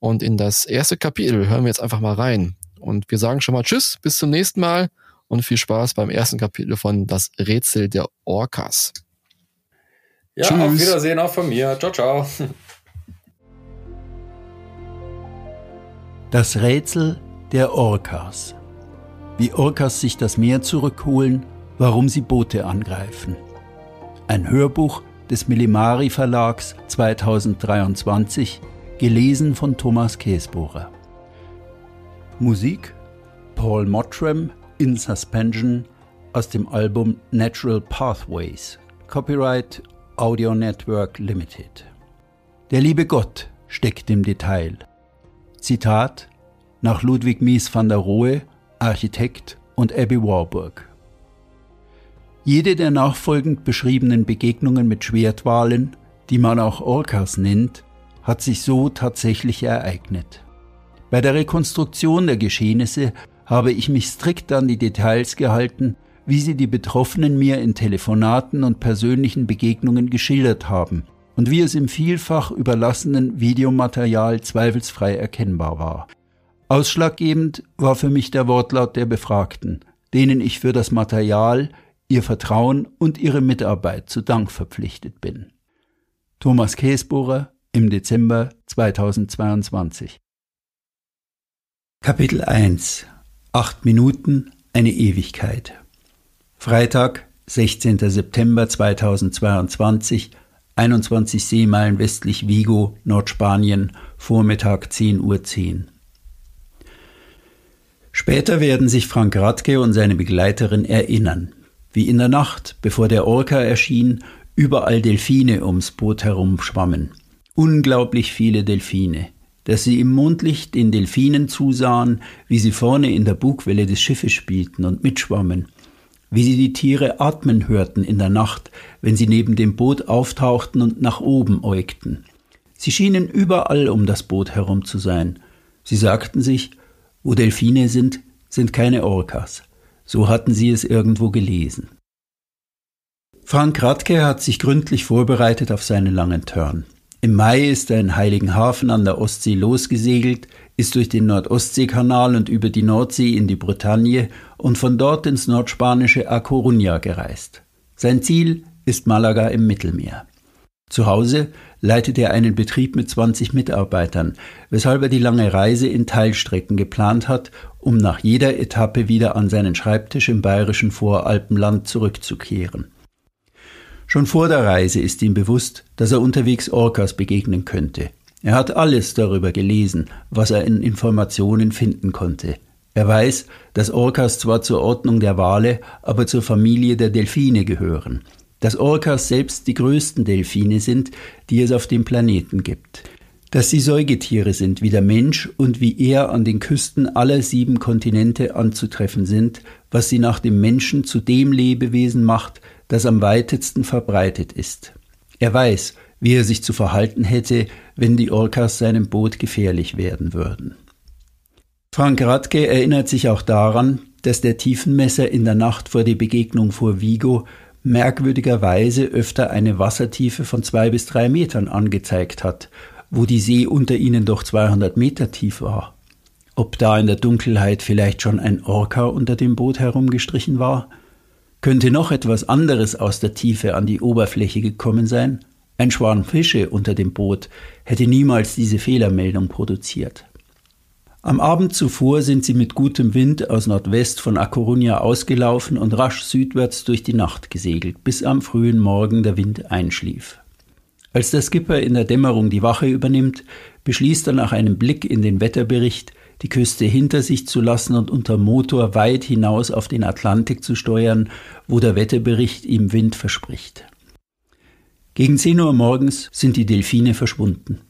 S1: Und in das erste Kapitel hören wir jetzt einfach mal rein. Und wir sagen schon mal Tschüss, bis zum nächsten Mal und viel Spaß beim ersten Kapitel von Das Rätsel der Orcas.
S3: Ja, Tschüss. auf Wiedersehen auch von mir. Ciao, ciao.
S4: Das Rätsel der Orcas. Wie Orcas sich das Meer zurückholen, warum sie Boote angreifen. Ein Hörbuch des Millimari Verlags 2023, gelesen von Thomas Käsbohrer. Musik Paul Mottram in Suspension aus dem Album Natural Pathways, Copyright Audio Network Limited. Der liebe Gott steckt im Detail. Zitat nach Ludwig Mies van der Rohe, Architekt und Abby Warburg. Jede der nachfolgend beschriebenen Begegnungen mit Schwertwalen, die man auch Orcas nennt, hat sich so tatsächlich ereignet. Bei der Rekonstruktion der Geschehnisse habe ich mich strikt an die Details gehalten, wie sie die Betroffenen mir in Telefonaten und persönlichen Begegnungen geschildert haben und wie es im vielfach überlassenen Videomaterial zweifelsfrei erkennbar war. Ausschlaggebend war für mich der Wortlaut der Befragten, denen ich für das Material, ihr Vertrauen und ihre Mitarbeit zu Dank verpflichtet bin. Thomas Käsbohrer im Dezember 2022 Kapitel 1 Acht Minuten, eine Ewigkeit. Freitag, 16. September 2022, 21 Seemeilen westlich Vigo, Nordspanien, Vormittag 10.10 Uhr. 10. Später werden sich Frank Radke und seine Begleiterin erinnern, wie in der Nacht, bevor der Orca erschien, überall Delfine ums Boot herum schwammen. Unglaublich viele Delfine dass sie im Mondlicht den Delfinen zusahen, wie sie vorne in der Bugwelle des Schiffes spielten und mitschwammen, wie sie die Tiere atmen hörten in der Nacht, wenn sie neben dem Boot auftauchten und nach oben äugten. Sie schienen überall um das Boot herum zu sein. Sie sagten sich, wo Delfine sind, sind keine Orcas. So hatten sie es irgendwo gelesen. Frank Radke hat sich gründlich vorbereitet auf seinen langen Turn. Im Mai ist er in Heiligenhafen an der Ostsee losgesegelt, ist durch den Nordostseekanal und über die Nordsee in die Bretagne und von dort ins nordspanische A Coruña gereist. Sein Ziel ist Malaga im Mittelmeer. Zu Hause leitet er einen Betrieb mit 20 Mitarbeitern, weshalb er die lange Reise in Teilstrecken geplant hat, um nach jeder Etappe wieder an seinen Schreibtisch im bayerischen Voralpenland zurückzukehren. Schon vor der Reise ist ihm bewusst, dass er unterwegs Orcas begegnen könnte. Er hat alles darüber gelesen, was er in Informationen finden konnte. Er weiß, dass Orcas zwar zur Ordnung der Wale, aber zur Familie der Delfine gehören. Dass Orcas selbst die größten Delfine sind, die es auf dem Planeten gibt. dass sie Säugetiere sind wie der Mensch und wie er an den Küsten aller sieben Kontinente anzutreffen sind, was sie nach dem Menschen zu dem Lebewesen macht, das am weitesten verbreitet ist. Er weiß, wie er sich zu verhalten hätte, wenn die Orcas seinem Boot gefährlich werden würden. Frank Radke erinnert sich auch daran, dass der Tiefenmesser in der Nacht vor der Begegnung vor Vigo merkwürdigerweise öfter eine Wassertiefe von zwei bis drei Metern angezeigt hat wo die See unter ihnen doch 200 Meter tief war. Ob da in der Dunkelheit vielleicht schon ein Orca unter dem Boot herumgestrichen war? Könnte noch etwas anderes aus der Tiefe an die Oberfläche gekommen sein? Ein Schwarm Fische unter dem Boot hätte niemals diese Fehlermeldung produziert. Am Abend zuvor sind sie mit gutem Wind aus Nordwest von A Coruña ausgelaufen und rasch südwärts durch die Nacht gesegelt, bis am frühen Morgen der Wind einschlief. Als der Skipper in der Dämmerung die Wache übernimmt, beschließt er nach einem Blick in den Wetterbericht, die Küste hinter sich zu lassen und unter Motor weit hinaus auf den Atlantik zu steuern, wo der Wetterbericht ihm Wind verspricht. Gegen 10 Uhr morgens sind die Delfine verschwunden.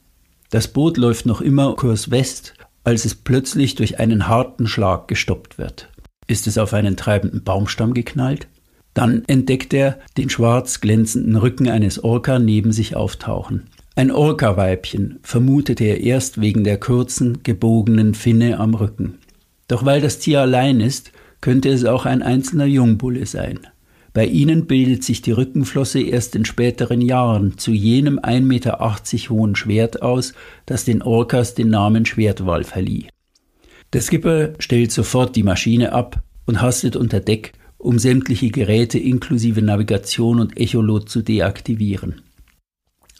S4: Das Boot läuft noch immer Kurs West, als es plötzlich durch einen harten Schlag gestoppt wird. Ist es auf einen treibenden Baumstamm geknallt? Dann entdeckt er den schwarz glänzenden Rücken eines Orca neben sich auftauchen. Ein Orca-Weibchen vermutet er erst wegen der kurzen, gebogenen Finne am Rücken. Doch weil das Tier allein ist, könnte es auch ein einzelner Jungbulle sein. Bei ihnen bildet sich die Rückenflosse erst in späteren Jahren zu jenem 1,80 Meter hohen Schwert aus, das den Orcas den Namen Schwertwal verlieh. Der Skipper stellt sofort die Maschine ab und hastet unter Deck, um sämtliche Geräte inklusive Navigation und Echolot zu deaktivieren.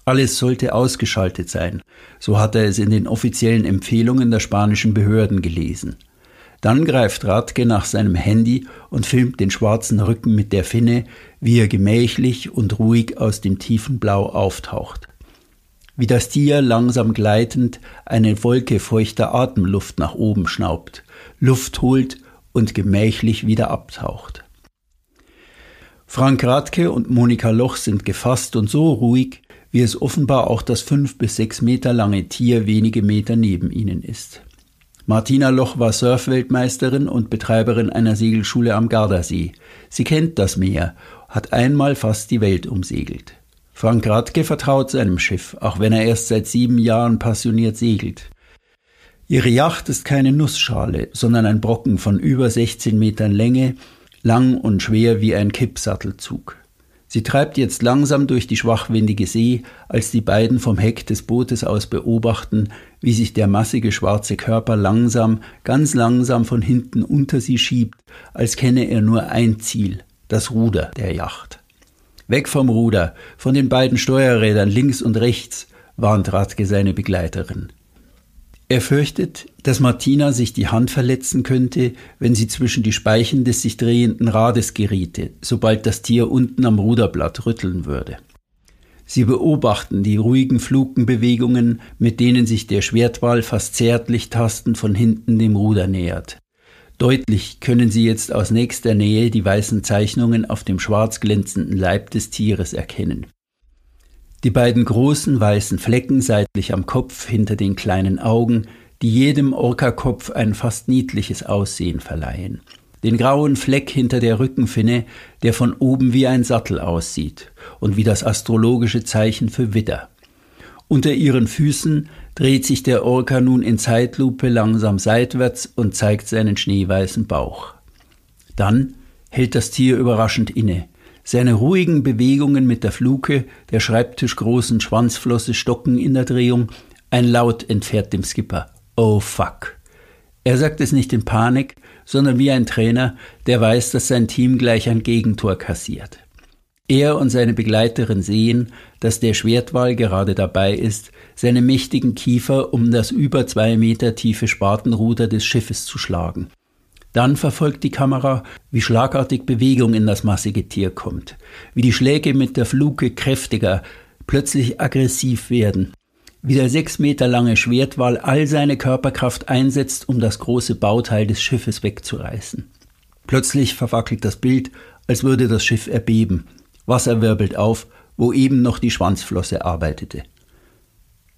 S4: Alles sollte ausgeschaltet sein, so hat er es in den offiziellen Empfehlungen der spanischen Behörden gelesen. Dann greift Radke nach seinem Handy und filmt den schwarzen Rücken mit der Finne, wie er gemächlich und ruhig aus dem tiefen Blau auftaucht. Wie das Tier langsam gleitend eine Wolke feuchter Atemluft nach oben schnaubt, Luft holt und gemächlich wieder abtaucht. Frank Radke und Monika Loch sind gefasst und so ruhig, wie es offenbar auch das fünf bis sechs Meter lange Tier wenige Meter neben ihnen ist. Martina Loch war Surfweltmeisterin und Betreiberin einer Segelschule am Gardasee. Sie kennt das Meer, hat einmal fast die Welt umsegelt. Frank Radke vertraut seinem Schiff, auch wenn er erst seit sieben Jahren passioniert segelt. Ihre Yacht ist keine Nussschale, sondern ein Brocken von über 16 Metern Länge, lang und schwer wie ein Kippsattelzug. Sie treibt jetzt langsam durch die schwachwindige See, als die beiden vom Heck des Bootes aus beobachten, wie sich der massige schwarze Körper langsam, ganz langsam von hinten unter sie schiebt, als kenne er nur ein Ziel, das Ruder der Yacht. Weg vom Ruder, von den beiden Steuerrädern links und rechts, warnt Radke seine Begleiterin. Er fürchtet, dass Martina sich die Hand verletzen könnte, wenn sie zwischen die Speichen des sich drehenden Rades geriete, sobald das Tier unten am Ruderblatt rütteln würde. Sie beobachten die ruhigen Flukenbewegungen, mit denen sich der Schwertwal fast zärtlich tastend von hinten dem Ruder nähert. Deutlich können sie jetzt aus nächster Nähe die weißen Zeichnungen auf dem schwarz glänzenden Leib des Tieres erkennen. Die beiden großen weißen Flecken seitlich am Kopf hinter den kleinen Augen, die jedem Orkakopf ein fast niedliches Aussehen verleihen. Den grauen Fleck hinter der Rückenfinne, der von oben wie ein Sattel aussieht und wie das astrologische Zeichen für Widder. Unter ihren Füßen dreht sich der Orka nun in Zeitlupe langsam seitwärts und zeigt seinen schneeweißen Bauch. Dann hält das Tier überraschend inne, seine ruhigen Bewegungen mit der Fluke, der schreibtischgroßen Schwanzflosse stocken in der Drehung. Ein Laut entfährt dem Skipper. Oh fuck. Er sagt es nicht in Panik, sondern wie ein Trainer, der weiß, dass sein Team gleich ein Gegentor kassiert. Er und seine Begleiterin sehen, dass der Schwertwal gerade dabei ist, seine mächtigen Kiefer um das über zwei Meter tiefe Spatenruder des Schiffes zu schlagen. Dann verfolgt die Kamera, wie schlagartig Bewegung in das massige Tier kommt, wie die Schläge mit der Fluke kräftiger, plötzlich aggressiv werden, wie der sechs Meter lange Schwertwal all seine Körperkraft einsetzt, um das große Bauteil des Schiffes wegzureißen. Plötzlich verwackelt das Bild, als würde das Schiff erbeben. Wasser wirbelt auf, wo eben noch die Schwanzflosse arbeitete.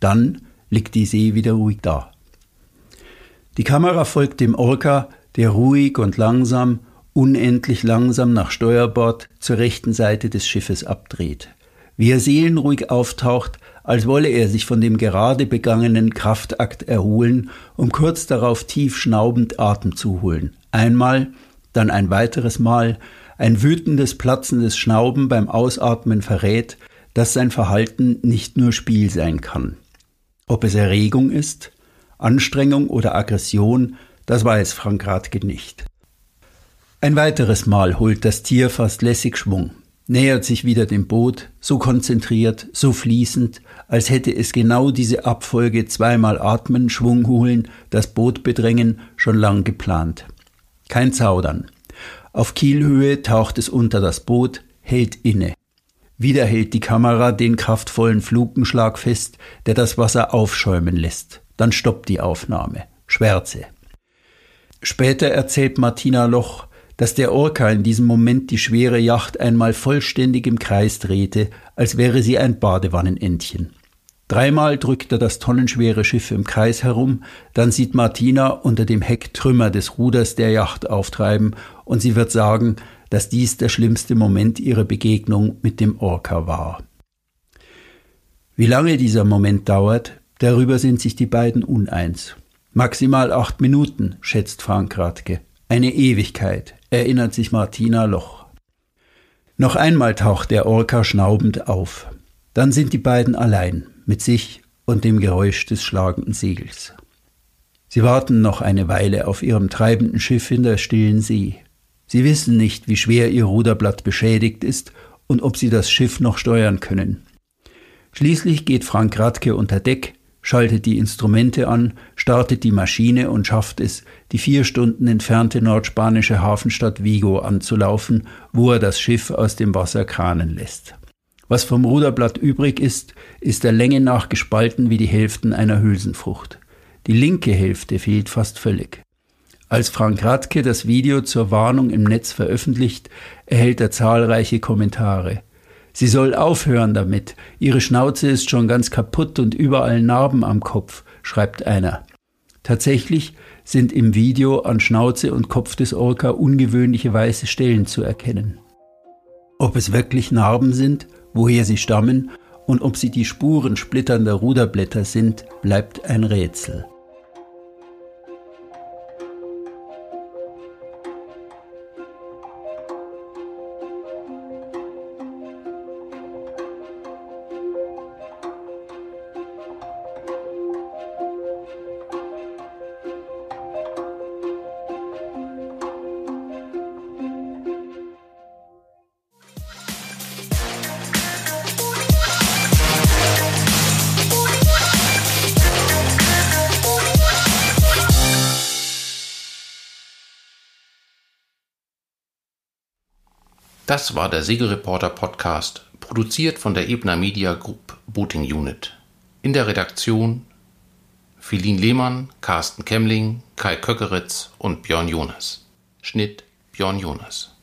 S4: Dann liegt die See wieder ruhig da. Die Kamera folgt dem Orca, der ruhig und langsam, unendlich langsam nach Steuerbord zur rechten Seite des Schiffes abdreht. Wie er seelenruhig auftaucht, als wolle er sich von dem gerade begangenen Kraftakt erholen, um kurz darauf tief schnaubend Atem zu holen. Einmal, dann ein weiteres Mal, ein wütendes, platzendes Schnauben beim Ausatmen verrät, dass sein Verhalten nicht nur Spiel sein kann. Ob es Erregung ist, Anstrengung oder Aggression, das weiß Frank Radke nicht. Ein weiteres Mal holt das Tier fast lässig Schwung, nähert sich wieder dem Boot, so konzentriert, so fließend, als hätte es genau diese Abfolge zweimal atmen, Schwung holen, das Boot bedrängen schon lang geplant. Kein Zaudern. Auf Kielhöhe taucht es unter das Boot, hält inne. Wieder hält die Kamera den kraftvollen Flugenschlag fest, der das Wasser aufschäumen lässt. Dann stoppt die Aufnahme. Schwärze. Später erzählt Martina Loch, dass der Orca in diesem Moment die schwere Yacht einmal vollständig im Kreis drehte, als wäre sie ein Badewannenentchen. Dreimal drückt er das tonnenschwere Schiff im Kreis herum, dann sieht Martina unter dem Heck Trümmer des Ruders der Yacht auftreiben und sie wird sagen, dass dies der schlimmste Moment ihrer Begegnung mit dem Orca war. Wie lange dieser Moment dauert, darüber sind sich die beiden uneins. Maximal acht Minuten, schätzt Frank Radke. Eine Ewigkeit, erinnert sich Martina Loch. Noch einmal taucht der Orca schnaubend auf. Dann sind die beiden allein, mit sich und dem Geräusch des schlagenden Segels. Sie warten noch eine Weile auf ihrem treibenden Schiff in der stillen See. Sie wissen nicht, wie schwer ihr Ruderblatt beschädigt ist und ob sie das Schiff noch steuern können. Schließlich geht Frank Radke unter Deck, schaltet die Instrumente an, startet die Maschine und schafft es, die vier Stunden entfernte nordspanische Hafenstadt Vigo anzulaufen, wo er das Schiff aus dem Wasser kranen lässt. Was vom Ruderblatt übrig ist, ist der Länge nach gespalten wie die Hälften einer Hülsenfrucht. Die linke Hälfte fehlt fast völlig. Als Frank Radke das Video zur Warnung im Netz veröffentlicht, erhält er zahlreiche Kommentare. Sie soll aufhören damit. Ihre Schnauze ist schon ganz kaputt und überall Narben am Kopf, schreibt einer. Tatsächlich sind im Video an Schnauze und Kopf des Orca ungewöhnliche weiße Stellen zu erkennen. Ob es wirklich Narben sind, woher sie stammen und ob sie die Spuren splitternder Ruderblätter sind, bleibt ein Rätsel.
S5: Das war der Segelreporter Podcast, produziert von der Ebner Media Group Booting Unit. In der Redaktion Philin Lehmann, Carsten Kemmling, Kai Köckeritz und Björn Jonas. Schnitt Björn Jonas.